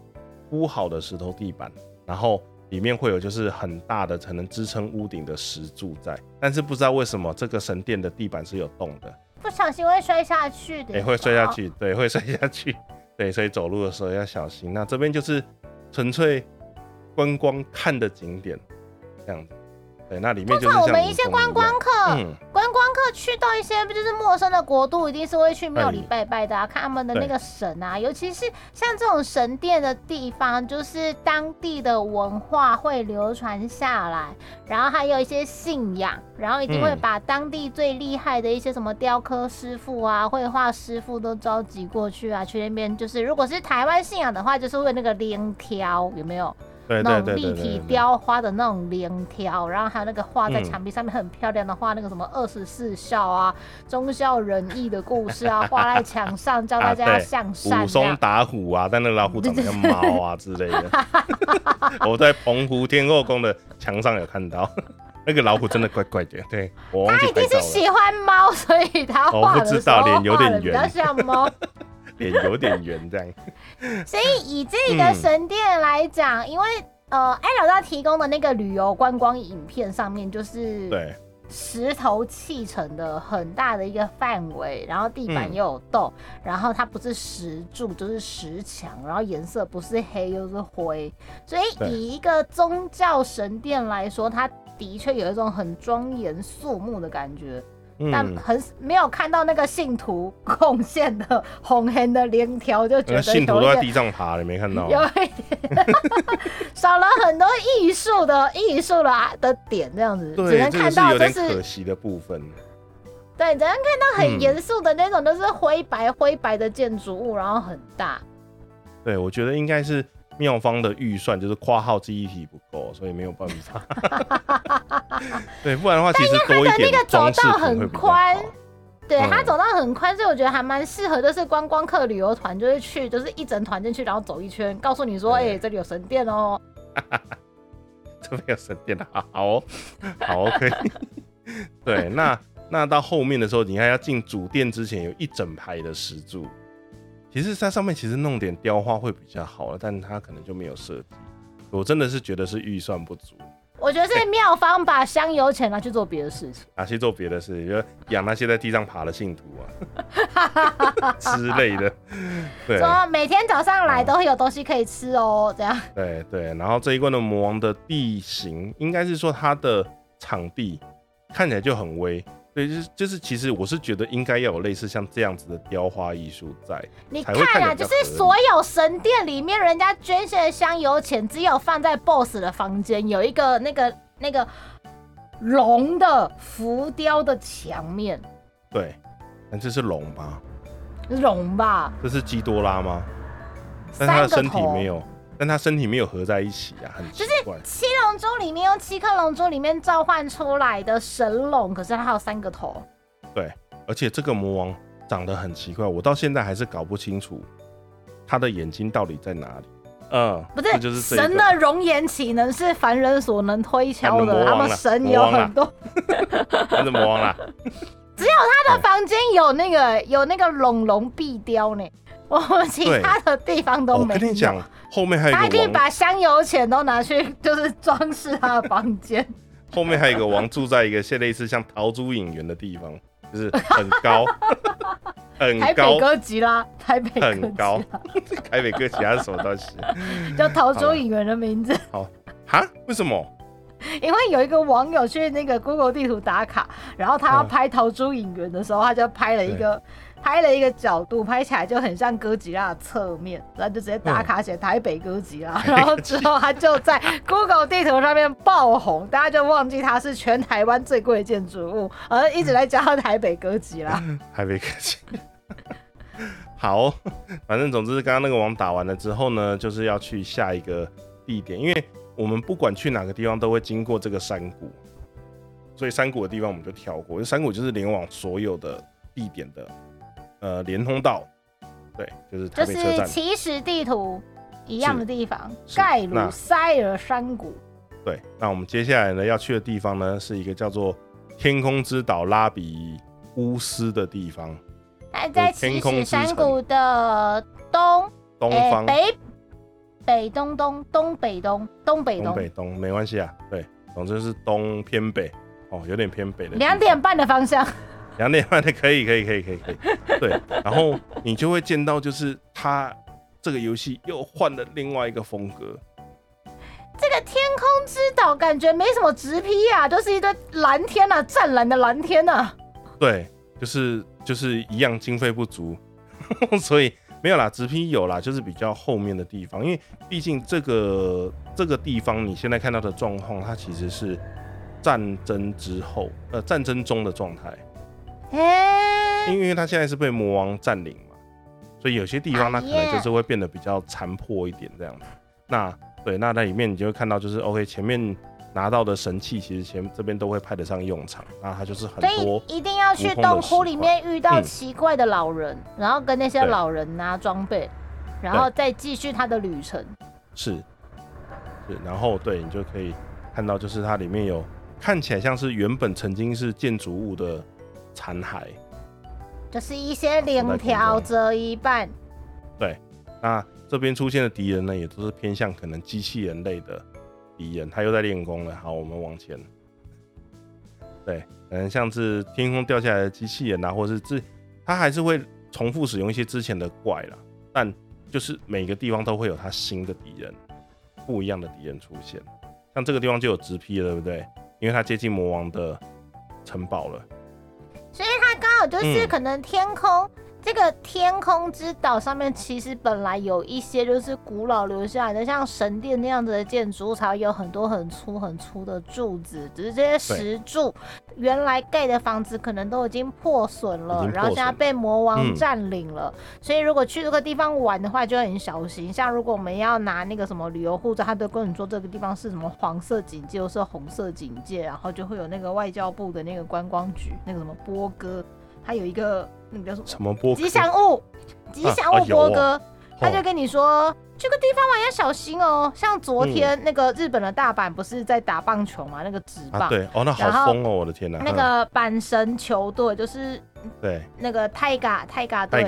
铺好的石头地板，然后里面会有就是很大的可能支撑屋顶的石柱在，但是不知道为什么这个神殿的地板是有洞的，不小心会摔下去的，也、会摔下。去，对，会摔下去，对，所以走路的时候要小心。那这边就是纯粹观光看的景点，这样子。对，那里面就是像我们一些观光客，嗯，去到一些不就是陌生的国度，一定是会去庙里哎拜拜的啊，看他们的那个神啊，尤其是像这种神殿的地方，就是当地的文化会流传下来，然后还有一些信仰，然后一定会嗯把当地最厉害的一些什么雕刻师傅啊、绘画师傅都召集过去啊，去那边就是如果是台湾信仰的话，就是会那个连挑有没有？对那种立体，雕花的那种连条，然后还有那个画在嗯墙壁上面很漂亮的画那个什么二十四孝啊、忠孝仁义的故事啊，画在墙上教大家要向善武松。打虎啊，但那个老虎长得像猫啊之类的。我在澎湖天后宫的墙上有看到，那个老虎真的怪怪的。对我忘他一定是喜欢猫，所以他我画的时候脸有点画得比较像猫。脸有点圆这样。所以以这个嗯。神殿来讲，因为呃，艾老大提供的那个旅游观光影片上面就是对，石头砌成的很大的一个范围，然后地板嗯又有洞，然后它不是石柱就是石墙，然后颜色不是黑又是灰，所以以一个宗教神殿来说，它的确有一种很庄严肃穆的感觉，但嗯，很没有看到那个信徒贡献的红黑的链条，就觉得信徒都在地上爬，你没看到？有一点 少了很多艺术的艺术的的点，这样子只，能看到就是点可惜的部分。对，只能看到很嗯严肃的那种，都是灰白灰白的建筑物，然后很大。对，我觉得应该是妙方的预算就是括号记忆体不够，所以没有办法。对，不然的话，其实多一它的那点个走装饰道很宽。对，嗯它走道很宽，所以我觉得还蛮适合，就是观光客旅游团，就是去，就是一整团进去，然后走一圈，告诉你说，哎、对这里有神殿哦。这边有神殿的，好好哦，好 OK。对，那那到后面的时候，你看要进主殿之前有一整排的石柱，其实在上面其实弄点雕花会比较好了，但它可能就没有设计。我真的是觉得是预算不足，我觉得是妙方把香油钱拿去做别的事情。拿去做别的事情，就养那些在地上爬的信徒啊 之类的。对说每天早上来嗯都会有东西可以吃哦，这样。对对，然后这一关的魔王的地形，应该是说它的场地看起来就很微。对，就是就是，其实我是觉得应该要有类似像这样子的雕花艺术在，你看看啊，就是所有神殿里面，人家捐献的香油钱，只有放在 BOSS 的房间有一个那个那个龙的浮雕的墙面，对。那这是龙吧？龙吧，这是基多拉吗？但他的身体没。有，但他身体没有合在一起啊，很奇怪。七龙珠里面用七颗龙珠里面召唤出来的神龙，可是它有三个头。对，而且这个魔王长得很奇怪，我到现在还是搞不清楚他的眼睛到底在哪里。嗯，不这就是是这一个神的容颜岂能是凡人所能推敲的？他们神有很多，那是魔王 啦。只有他的房间有那个有那个龙龙壁雕呢，我们其他的地方都没有。跟你讲，后面还有他还可以一个王，把香油钱都拿去，就是装饰他的房间。后面还有一个王住在一个现类似像桃珠影园的地方，就是很高，很台北高，哥吉拉，台北哥很高吉拉，台北哥其他是什么东西？叫桃珠影园的名字。好哈？为什么？因为有一个网友去那个 Google 地图打卡，然后他要嗯拍桃珠影园的时候，他就拍了一个拍了一个角度，拍起来就很像哥吉拉的侧面，然后就直接打卡写台北哥吉拉，然后之后他就在 Google 地图上面爆红，大家就忘记它是全台湾最贵的建筑物，而一直在叫它台北哥吉拉。台北客气。好，反正总之，刚刚那个网打完了之后呢，就是要去下一个地点，因为我们不管去哪个地方都会经过这个山谷，所以山谷的地方我们就跳过，山谷就是连往所有的地点的呃连通道，对，就是台就北车站。是起始地图一样的地方，盖鲁塞尔山谷。对，那我们接下来呢要去的地方呢，是一个叫做天空之岛拉比乌斯的地方，它在起始天空山谷的东东方、诶北北东东东北东东北东东北东，没关系啊，对，总之是东偏北，哦，有点偏北的。两点半的方向。两点半的可以，可以，可以，可以，可以。对，然后你就会见到，就是它这个游戏又换了另外一个风格。这个天空之岛感觉没什么直批啊，就是一堆蓝天啊，湛蓝的蓝天啊。对，就是就是一样经费不足，所以没有啦，直批有啦，就是比较后面的地方，因为毕竟这个这个地方你现在看到的状况，它其实是战争之后，呃，战争中的状态。哎、因为它现在是被魔王占领嘛，所以有些地方它可能就是会变得比较残破一点这样子。那对，那在里面你就会看到，就是 OK 前面拿到的神器，其实前这边都会派得上用场。那它就是很所多以一定要去洞窟里面遇到嗯。奇怪的老人，然后跟那些老人拿装备，然后再继续他的旅程。是。是，然后对你就可以看到，就是它里面有看起来像是原本曾经是建筑物的残骸。就是一些零条折一半，对。那这边出现的敌人呢，也都是偏向可能机器人类的敌人。他又在练功了。好，我们往前。对，可能像是天空掉下来的机器人啊，或者是之，他还是会重复使用一些之前的怪啦，但就是每个地方都会有他新的敌人，不一样的敌人出现。像这个地方就有直劈了，对不对？因为它接近魔王的城堡了。所以它刚好就是嗯可能天空、这个天空之岛上面，其实本来有一些就是古老留下来的，像神殿那样子的建筑物，才会有很多很粗很粗的柱子，只是这些石柱原来盖的房子可能都已经破损了，然后现在被魔王嗯。占领了，所以如果去这个地方玩的话，就很小心。像如果我们要拿那个什么旅游护照，他都跟你说这个地方是什么黄色警戒，又是红色警戒，然后就会有那个外交部的那个观光局那个什么波哥，它有一个那个叫什么什么波吉祥物，吉祥物波哥，他就哦跟你说。这个地方玩要小心哦，像昨天那个日本的大阪不是在打棒球嘛，那个纸棒，啊，对哦，那好疯哦，我的天哪！嗯那个阪神球队就是对那个泰嘎泰嘎队，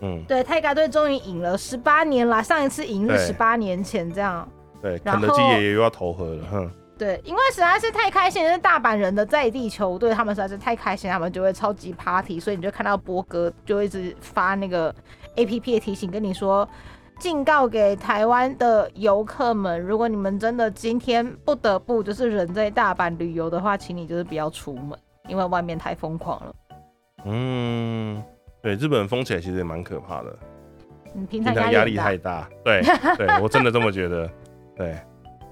嗯，对，泰嘎队终于赢了，十八年来上一次赢是十八年前这样。对，肯德基后爷爷又要投河了，哼。对，因为实在是太开心，是大阪人的在地球队，他们实在是太开心，他们就会超级 party，所以你就看到波哥就一直发那个 A P P 的提醒，跟你说，警告给台湾的游客们，如果你们真的今天不得不就是人在大阪旅游的话，请你就是不要出门，因为外面太疯狂了。嗯，对，日本人疯起来其实也蛮可怕的，你平平常压力力太大。对，对我真的这么觉得。对，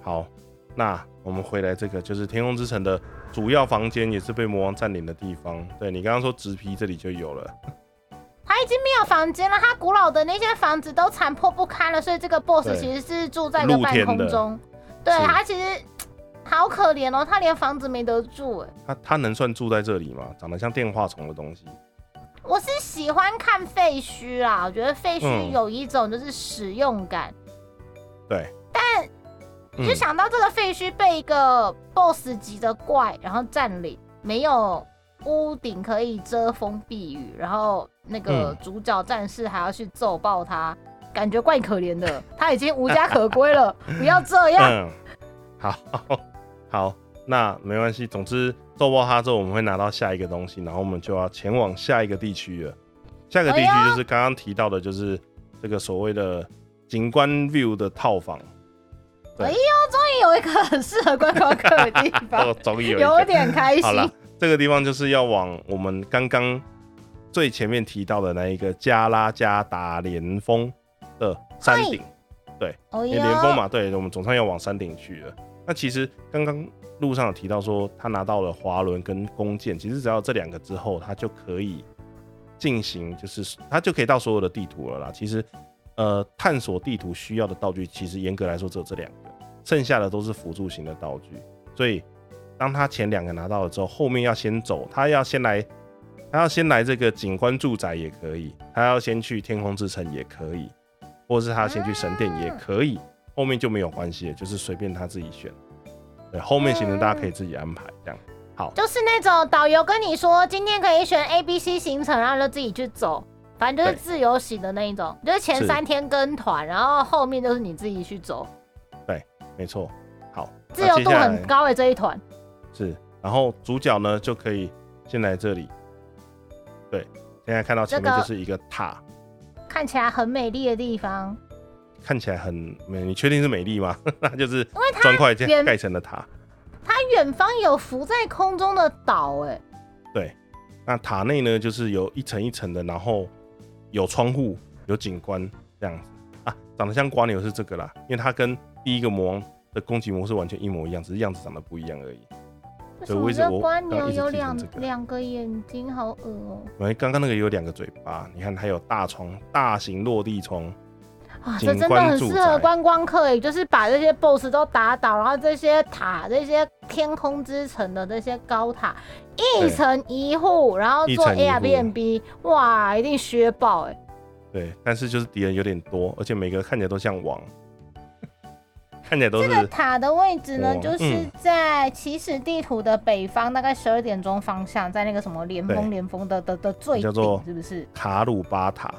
好，那我们回来这个就是天空之城的主要房间，也是被魔王占领的地方。对你刚刚说直皮这里就有了，他已经没有房间了，他古老的那些房子都残破不堪了，所以这个 boss 其实是住在一个半空中。对他其实好可怜哦，他连房子没得住哎。他他能算住在这里吗？长得像电话虫的东西。我是喜欢看废墟啦，我觉得废墟嗯有一种就是使用感，对，但嗯就想到这个废墟被一个 boss 级的怪然后占领，没有屋顶可以遮风避雨，然后那个嗯主角战士还要去揍爆他，感觉怪可怜的。他已经无家可归了，不要这样。嗯，好，好，那没关系。总之，揍爆他之后，我们会拿到下一个东西，然后我们就要前往下一个地区了。下一个地区就是刚刚提到的，就是这个所谓的景观 view 的套房。对哎呦，终于有一个很适合观光客的地方 哦，，终于有一有个。点开好了心。，这个地方就是要往我们刚刚最前面提到的那一个加拉加达连峰的山顶。哦欸连峰嘛，对，我们总算要往山顶去了。那其实刚刚路上有提到说，他拿到了滑轮跟弓箭，其实只要这两个之后，他就可以进行，就是他就可以到所有的地图了啦。其实，呃，探索地图需要的道具，其实严格来说只有这两个，剩下的都是辅助型的道具。所以，当他前两个拿到了之后，后面要先走，他要先来，他要先来这个景观住宅也可以，他要先去天空之城也可以，或者是他先去神殿也可以。后面就没有关系了，就是随便他自己选。对，后面行程大家可以自己安排，这样好。就是那种导游跟你说今天可以选 A、B、C 行程，然后就自己去走，反正就是自由行的那一种，就是前三天跟团，然后后面就是你自己去走，对没错，好，自由度很高的这一团。是，然后主角呢就可以先来这里。对，现在看到前面就是一个塔，看起来很美丽的地方，看起来很美，你确定是美丽吗？那就是因为它砖块这样盖成的塔。它远方有浮在空中的岛，哎，对，那塔内呢，就是有一层一层的，然后有窗户、有景观这样子啊，长得像瓜牛是这个啦，因为它跟第一个魔王的攻击模式完全一模一样，只是样子长得不一样而已。所以我一直什么这我刚瓜牛有两两个眼睛，好恶哦、喂，刚刚那个有两个嘴巴，你看它有大窗、大型落地窗，这真的很适合观光客诶，就是把这些 BOSS 都打倒，然后这些塔、这些天空之城的这些高塔一层一户，然后做 Airbnb，哇，一定削爆哎！对，但是就是敌人有点多，而且每个看起来都像王，看起来都是这个塔的位置呢，就是嗯。在起始地图的北方，大概十二点钟方向，在那个什么连峰对连峰的的的最叫做顶，是不是？卡鲁巴塔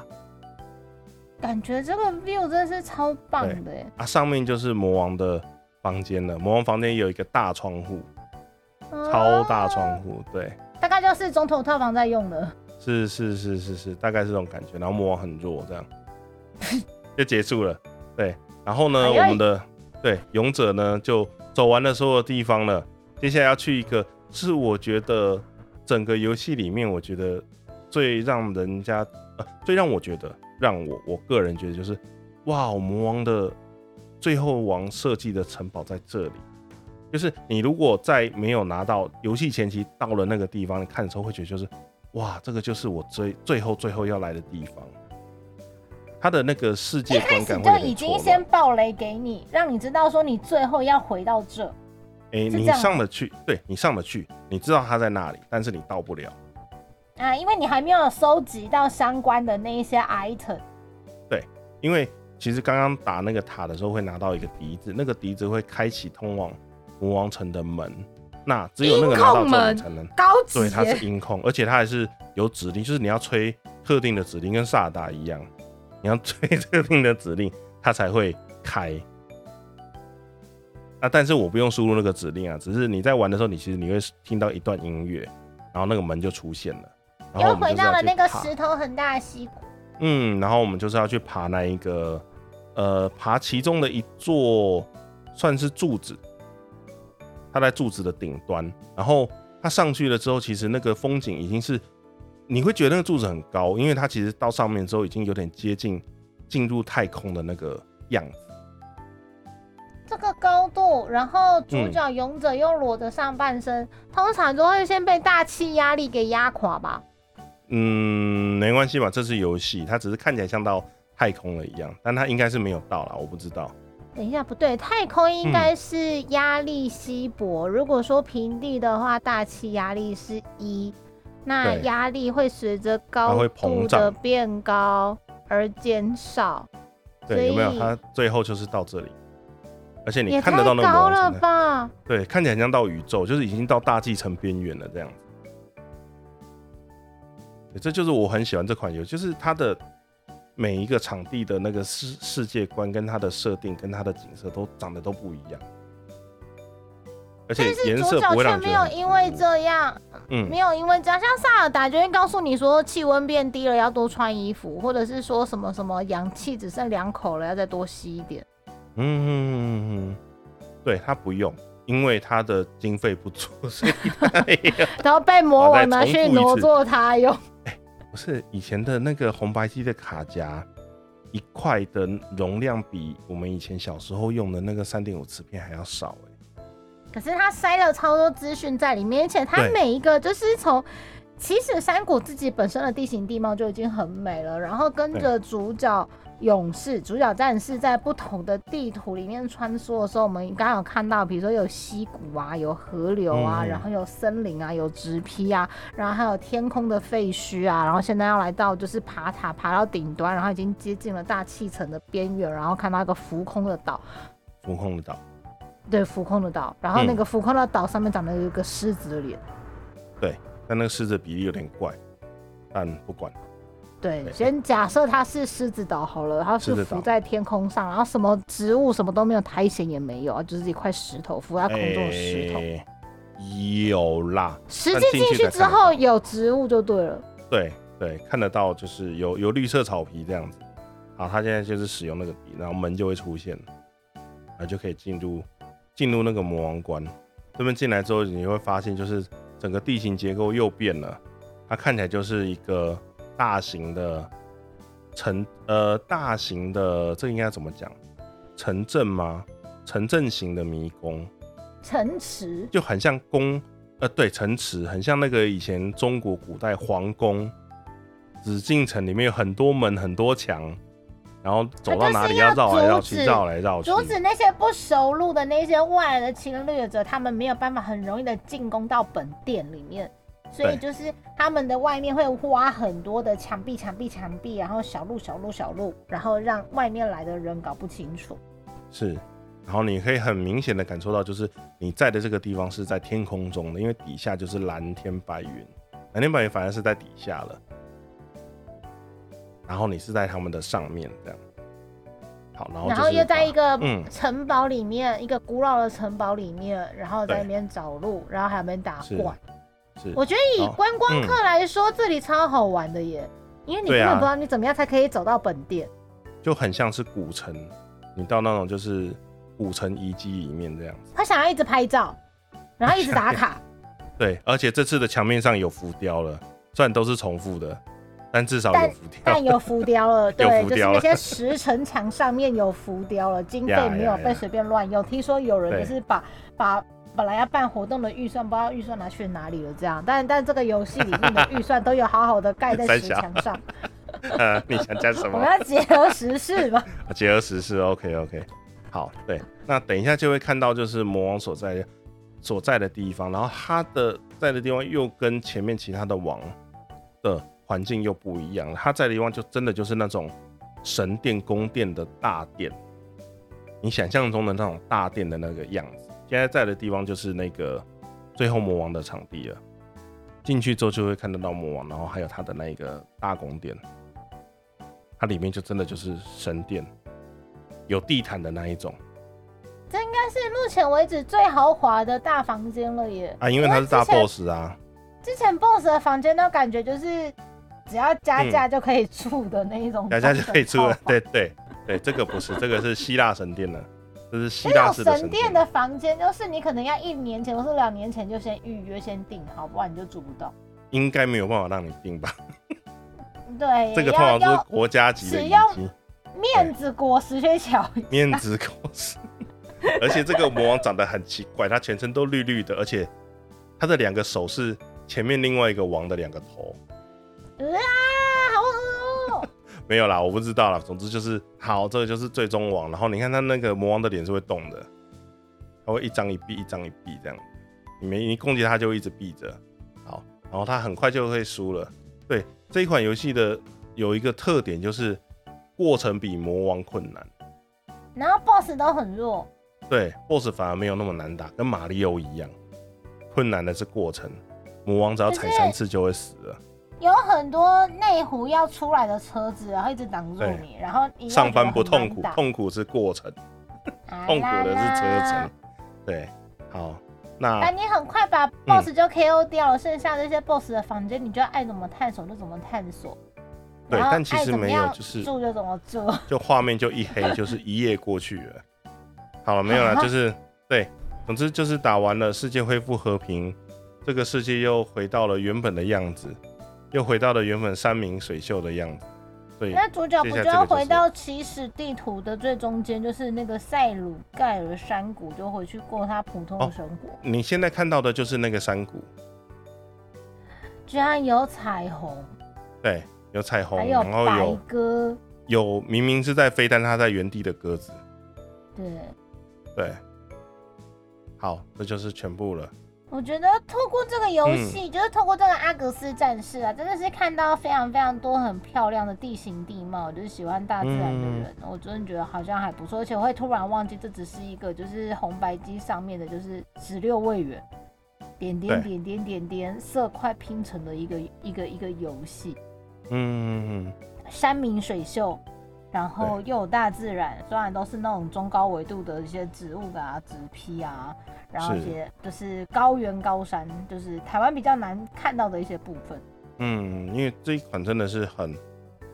感觉这个 view 真的是超棒的哎！啊，上面就是魔王的房间了。魔王房间有一个大窗户，超大窗哦，户，对，大概就是总统套房在用的。是是是是是，大概是这种感觉。然后魔王很弱，这样 就结束了。对，然后呢，哎我们的对勇者呢就走完了所有地方了，接下来要去一个是我觉得整个游戏里面，我觉得最让人家呃最让我觉得让我我个人觉得就是哇，魔王的最后王设计的城堡在这里。就是你如果在没有拿到游戏前期到了那个地方，你看的时候会觉得就是哇，这个就是我最最后最后要来的地方。他的那个世界观感就已经。先爆雷给你，让你知道说你最后要回到这。哎、你上得去，对你上得去，你知道他在那里，但是你到不了。啊，因为你还没有收集到相关的那一些 item，对因为其实刚刚打那个塔的时候会拿到一个笛子，那个笛子会开启通往魔王城的门，那只有那个拿到之后音控门才能。高级对，它是音控，而且它还是有指令，就是你要吹特定的指令，跟萨达一样，你要吹特定的指令，它才会开。啊，但是我不用输入那个指令啊，只是你在玩的时候，你其实你会听到一段音乐，然后那个门就出现了，又回到了那个石头很大的溪谷。嗯，然后我们就是要去爬那一个，呃，爬其中的一座算是柱子，它在柱子的顶端，然后它上去了之后，其实那个风景已经是你会觉得那个柱子很高，因为它其实到上面之后已经有点接近进入太空的那个样子。这个高度，然后主嗯角勇者又裸着上半身，通常都会先被大气压力给压垮吧？嗯，没关系吧，这是游戏，它只是看起来像到太空了一样，但它应该是没有到啦，我不知道。等一下，不对，太空应该是压力稀薄。如果说平地的话，大气压力是一，那压力会随着它高会度的变高而减少。对，有没有？它最后就是到这里，而且你看得到那个太高了吧？对，看起来像到宇宙，就是已经到大气层边缘了这样子。对这就是我很喜欢这款游戏，就是它的每一个场地的那个世世界观跟它的设定跟它的景色都长得都不一样，而且颜色不会让却没有因为这样，嗯没有因为这样，像萨尔达就会告诉你说气温变低了要多穿衣服，或者是说什么什么氧气只剩两口了要再多吸一点。嗯嗯嗯嗯嗯，对他不用，因为他的经费不足，所以 然后被魔王拿去挪作他用。不是以前的那个红白机的卡夹，一块的容量比我们以前小时候用的那个三点五磁片还要少哎、可是它塞了超多资讯在里面，而且它每一个就是从。其实山谷自己本身的地形地貌就已经很美了，然后跟着主角勇士、主角战士在不同的地图里面穿梭的时候，我们刚刚有看到，比如说有溪谷啊，有河流啊，嗯然后有森林啊，有直批啊，然后还有天空的废墟啊，然后现在要来到就是爬塔爬到顶端，然后已经接近了大气层的边缘，然后看到一个浮空的岛，浮空的岛，对，浮空的岛，然后那嗯。个浮空的岛上面长了一个狮子的脸。对但那个狮子比例有点怪，但不管，对，先假设它是狮子岛好了，它是浮在天空上，然后什么植物什么都没有，苔藓也没有啊，就是一块石头浮在空中的石头。欸有啦，实际进去之后有植物就对了。对对，看得到，就是有有绿色草皮这样子。好，他现在就是使用那个笔，然后门就会出现，然后就可以进入进入那个魔王关。这边进来之后，你会发现就是整个地形结构又变了，它看起来就是一个大型的城呃大型的这应该怎么讲？城镇吗？城镇型的迷宫，城池就很像宫呃对城池，很像那个以前中国古代皇宫紫禁城里面有很多门很多墙。然后走到哪里要绕来绕去，绕来绕去，阻止那些不熟路的那些外来的侵略者，他们没有办法很容易的进攻到本殿里面，所以就是他们的外面会挖很多的墙壁、墙壁、墙壁，然后小路、小路、小路，然后让外面来的人搞不清楚。是，然后你可以很明显的感受到，就是你在的这个地方是在天空中的，因为底下就是蓝天白云，蓝天白云反而是在底下了。然后你是在他们的上面这样，好，然后然后又在一个城堡里面，一个古老的城堡里面，然后在那边找路，然后还有边打怪。是，我觉得以观光客来说，这里超好玩的耶，因为你根本不知道你怎么样才可以走到本店，就很像是古城，你到那种就是古城遗迹里面这样子。他想要一直拍照，然后一直打卡。对，而且这次的墙面上有浮雕了，虽然都是重复的。但至少有浮雕，但有浮雕了，对，就是那些石城墙上面有浮雕了，经费没有 被随便乱用。听说有人就是把把本来要办活动的预算，不知道预算拿去哪里了，这样。但但这个游戏里面的预算都有好好的盖在 石墙上。呃，你想讲什么？我们要结合时事嘛。结合时事，OK OK。好，对，那等一下就会看到就是魔王所在所在的地方，然后他的在的地方又跟前面其他的王的。环境又不一样，他在的地方就真的就是那种神殿、宫殿的大殿，你想象中的那种大殿的那个样子。现在在的地方就是那个最后魔王的场地了，进去之后就会看得到魔王，然后还有他的那个大宫殿，它里面就真的就是神殿，有地毯的那一种。这应该是目前为止最豪华的大房间了耶！啊，因为它是大 boss 啊。之前 boss 的房间都感觉就是。只要加价就可以住的那一种，加价就可以住了。对对对，这个不是，这个是希腊神殿的，这是希腊式神殿的房间，就是你可能要一年前或是两年前就先预约、先订好，不然你就住不到。应该没有办法让你订吧？对，这个通常是国家级的使用面子果实去巧面子果实，而且这个魔王长得很奇怪，他全身都绿绿的，而且他的两个手是前面另外一个王的两个头。没有啦，我不知道啦。总之就是好，这个就是最终王。然后你看他那个魔王的脸是会动的，他会一张一闭，一张一闭这样。你没你攻击他就一直闭着，好，然后他很快就会输了。对这一款游戏的有一个特点就是过程比魔王困难，然后 BOSS 都很弱。对，BOSS 反而没有那么难打，跟马里奥一样。困难的是过程，魔王只要踩三次就会死了。有很多内湖要出来的车子，然后一直挡住你，然后上班不痛苦，痛苦是过程，痛苦的是车程。对，好，那但你很快把 boss 就 KO 掉了，剩下这些 boss 的房间，你就爱怎么探索就怎么探索。对，但其实没有，就是住就怎么住，就画面就一黑，就是一夜过去了。好了，没有了，就是对，总之就是打完了，世界恢复和平，这个世界又回到了原本的样子。又回到了原本山明水秀的样子，对。那主角不就要回到起始地图的最中间，就是那个塞鲁盖尔山谷，就回去过他普通的生活。你现在看到的就是那个山谷，居然有彩虹，对，有彩虹，然后有鸽，有明明是在飞，但它在原地的鸽子，对，对，好，这就是全部了。我觉得透过这个游戏，就是透过这个阿格斯战士啊，真的是看到非常非常多很漂亮的地形地貌。就是喜欢大自然的人，我真的觉得好像还不错，而且我会突然忘记这只是一个就是红白机上面的，就是十六位元，点点点点点点色块拼成的一个一个一个游戏。嗯，山明水秀。然后又有大自然，虽然都是那种中高纬度的一些植物啊、植批啊，然后一些就是高原高山，就是台湾比较难看到的一些部分。嗯，因为这一款真的是很，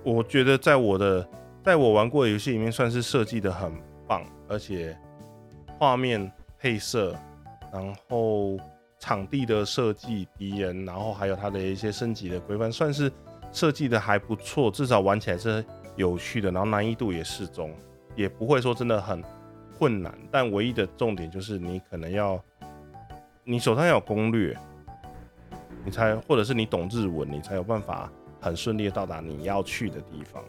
我觉得在我的在我玩过的游戏里面算是设计的很棒，而且画面、配色，然后场地的设计、敌人，然后还有它的一些升级的规范，算是设计的还不错，至少玩起来是有趣的，然后难易度也适中，也不会说真的很困难。但唯一的重点就是你可能要，你手上要有攻略，你才或者是你懂日文，你才有办法很顺利的到达你要去的地方。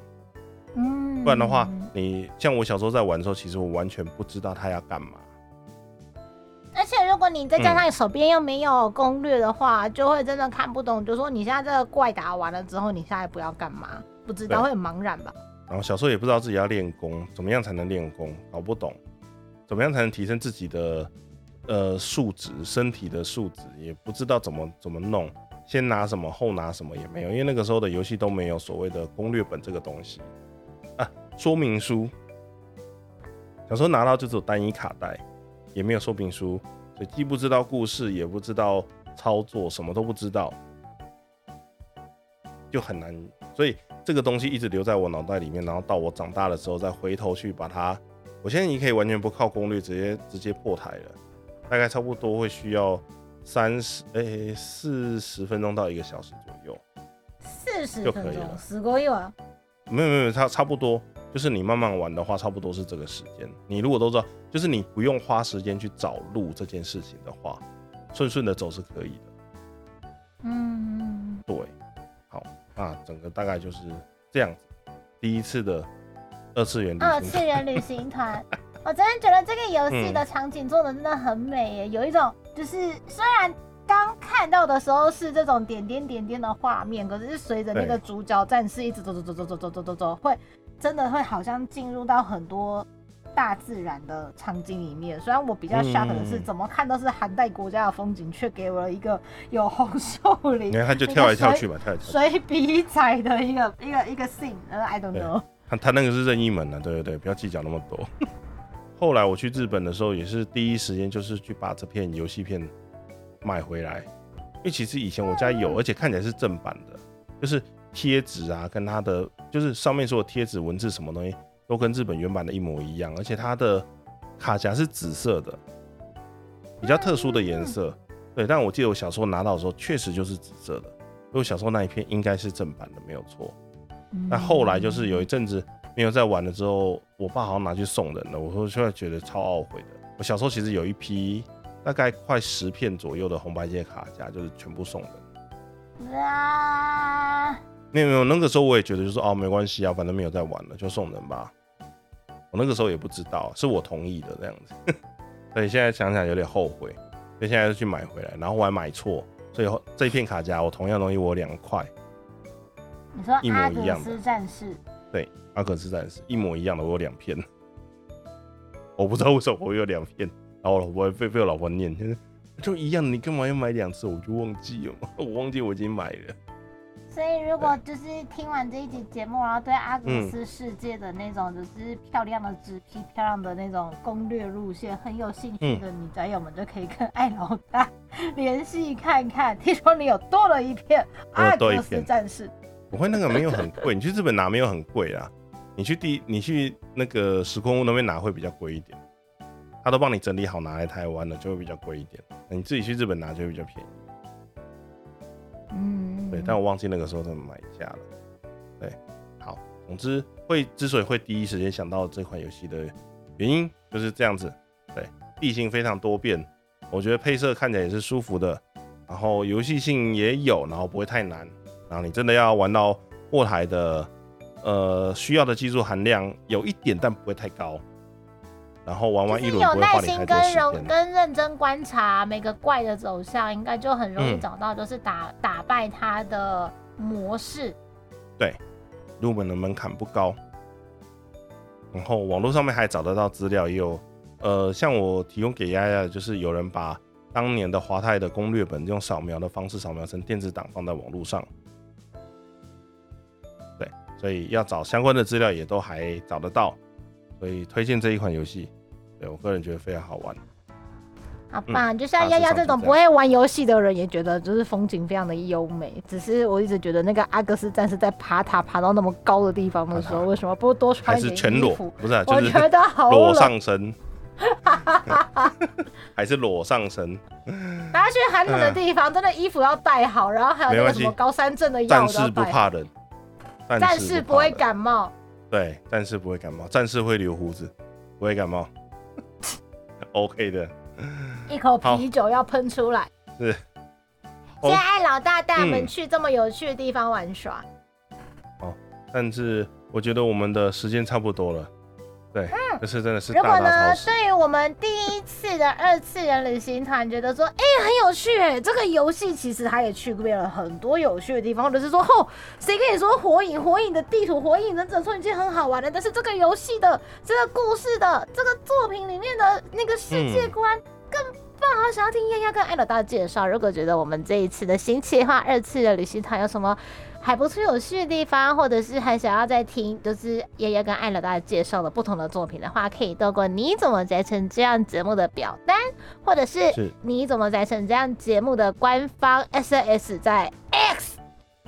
嗯，不然的话，你像我小时候在玩的时候，其实我完全不知道他要干嘛。而且如果你再加上你手边又没有攻略的话，就会真的看不懂。就说你现在这个怪打完了之后，你下一步要干嘛？不知道，会很茫然吧？然后小时候也不知道自己要练功，怎么样才能练功，搞不懂，怎么样才能提升自己的呃素质，身体的素质，也不知道怎么怎么弄，先拿什么后拿什么也没有，因为那个时候的游戏都没有所谓的攻略本这个东西。啊，说明书，小时候拿到就只有单一卡带，也没有说明书，所以既不知道故事，也不知道操作，什么都不知道，就很难，所以这个东西一直留在我脑袋里面，然后到我长大的时候再回头去把它，我现在已经可以完全不靠攻略，直接直接破台了，大概差不多会需要三十诶四十分钟到一个小时左右，四十分钟，就可以了死过一晚。没有没有差差不多，就是你慢慢玩的话，差不多是这个时间。你如果都知道，就是你不用花时间去找路这件事情的话，顺顺的走是可以的。嗯，对，好，那整个大概就是这样子。第一次的二次元旅二次元旅行团，我真的觉得这个游戏嗯的场景做的真的很美耶，有一种就是虽然。刚看到的时候是这种点点点点的画面，可是随着那个主角战士一直走走走走走走走走走，会真的会好像进入到很多大自然的场景里面。虽然我比较 shock 的是，嗯怎么看都是寒带国家的风景，却给我了一个有红树林你、看他就跳来跳去吧，跳来跳去。水笔彩的一个一个一个 scene，呃，I don't know。他他那个是任意门啊，对对对，不要计较那么多。后来我去日本的时候，也是第一时间就是去把这片游戏片买回来，因为其实以前我家有，而且看起来是正版的，就是贴纸啊，跟它的就是上面所有贴纸文字什么东西都跟日本原版的一模一样，而且它的卡夹是紫色的，比较特殊的颜色。对，但我记得我小时候拿到的时候确实就是紫色的，所以我小时候那一片应该是正版的，没有错。那后来就是有一阵子没有在玩了之后，我爸好像拿去送人了，我说现在觉得超懊悔的。我小时候其实有一批大概快十片左右的红白机卡夹，就是全部送人。哇，没有没有，那个时候我也觉得就是哦没关系啊，反正没有在玩了，就送人吧。我那个时候也不知道，是我同意的这样子，所以现在想想有点后悔，所以现在就去买回来，然后我还买错，所以后这一片卡夹我同样东西我两块，你说一模阿一样的格斯战士，对，阿克斯战士一模一样的，我有两片，我不知道为什么我有两片，然后我老婆被被我老婆念，就 是就一样，你干嘛要买两次？我就忘记了，我忘记我已经买了。所以如果就是听完这一集节目，然后对阿格嗯斯世界的那种就是漂亮的纸皮、漂亮的那种攻略路线很有兴趣的女宅友们，就可以跟艾老大联系看看。听说你有多了一片阿格斯战士，不会，那个没有很贵，你去日本拿没有很贵啊，你去第你去那个时空屋那边拿会比较贵一点，他都帮你整理好拿来台湾了，就会比较贵一点。你自己去日本拿就会比较便宜。嗯，对，但我忘记那个时候怎么买价了。对，好，总之会之所以会第一时间想到这款游戏的原因就是这样子。对，地形非常多变，我觉得配色看起来也是舒服的，然后游戏性也有，然后不会太难。然后你真的要玩到过台的，呃，需要的技术含量有一点，但不会太高。然后玩完一轮就是有耐不会花你太心跟多时间。容跟认真观察每个怪的走向，应该就很容易嗯找到，就是打、打败它的模式。对入门的门槛不高，然后网络上面还找得到资料，也有呃，像我提供给丫丫的，就是有人把当年的华泰的攻略本用扫描的方式扫描成电子档放在网络上，对，所以要找相关的资料也都还找得到，所以推荐这一款游戏，对我个人觉得非常好玩。好棒！就像丫丫这种不会玩游戏的人，也觉得就是风景非常的优美。只是我一直觉得那个阿格斯战士在爬塔爬到那么高的地方的时候，为什么不多穿还一点是全裸衣服？？不是、啊，就是我觉得好裸。上身，还是裸上身？大家去寒冷的地方，真的衣服要带好，然后还有那个什么高山症的药战士。不怕冷，战士不会感冒。对，战士不会感冒，战士会留胡子，不会感冒 OK 的。一口啤酒要喷出来。是现在爱老大带我们嗯去这么有趣的地方玩耍，但是我觉得我们的时间差不多了，对，这是真的是嗯如果呢。对于我们第一次的二次元旅行团，觉得说，哎、很有趣，哎，这个游戏其实他也去遍了很多有趣的地方，或者是说，吼，谁跟你说火影，火影的地图，火影忍者村已经很好玩了，但是这个游戏的这个故事的这个作品里面的那个世界观更棒。好想要听丫丫跟艾老大介绍。如果觉得我们这一次的新企划二次的旅行团有什么还不错有趣的地方，或者是还想要再听，就是爷爷跟艾老大介绍的不同的作品的话，可以透过你怎么宅成这样节目的表单，或者是是你怎么宅成这样节目的官方 SNS 在 X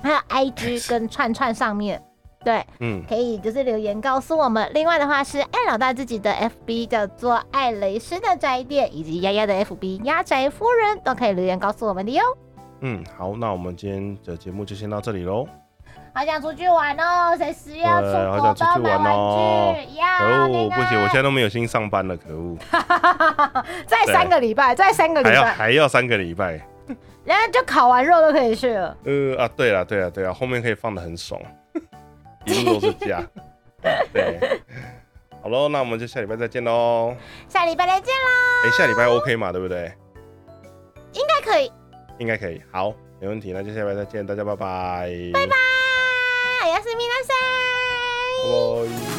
还有 IG 跟串串上面。对，嗯，可以就是留言告诉我们。另外的话是艾老大自己的 FB 叫做艾雷斯的宅店，以及丫丫的 FB 丫宅夫人都可以留言告诉我们的哟。嗯，好，那我们今天的节目就先到这里喽。好想出去玩哦，随时要出对好国想出去玩帮买玩哦可恶，不行，我现在都没有心上班了，可恶，再三个礼拜，再三个礼还要拜，还要三个礼拜。然后就烤完肉都可以去了。呃啊，对了对了对了，后面可以放的很爽，一路都是假。对，好喽，那我们就下礼拜再见喽。下礼拜再见喽，哎、下礼拜 OK 嘛，对不对？应该可以。应该可以。好，没问题，那就下礼拜再见，大家拜拜。拜拜，おやすみなさい。拜拜。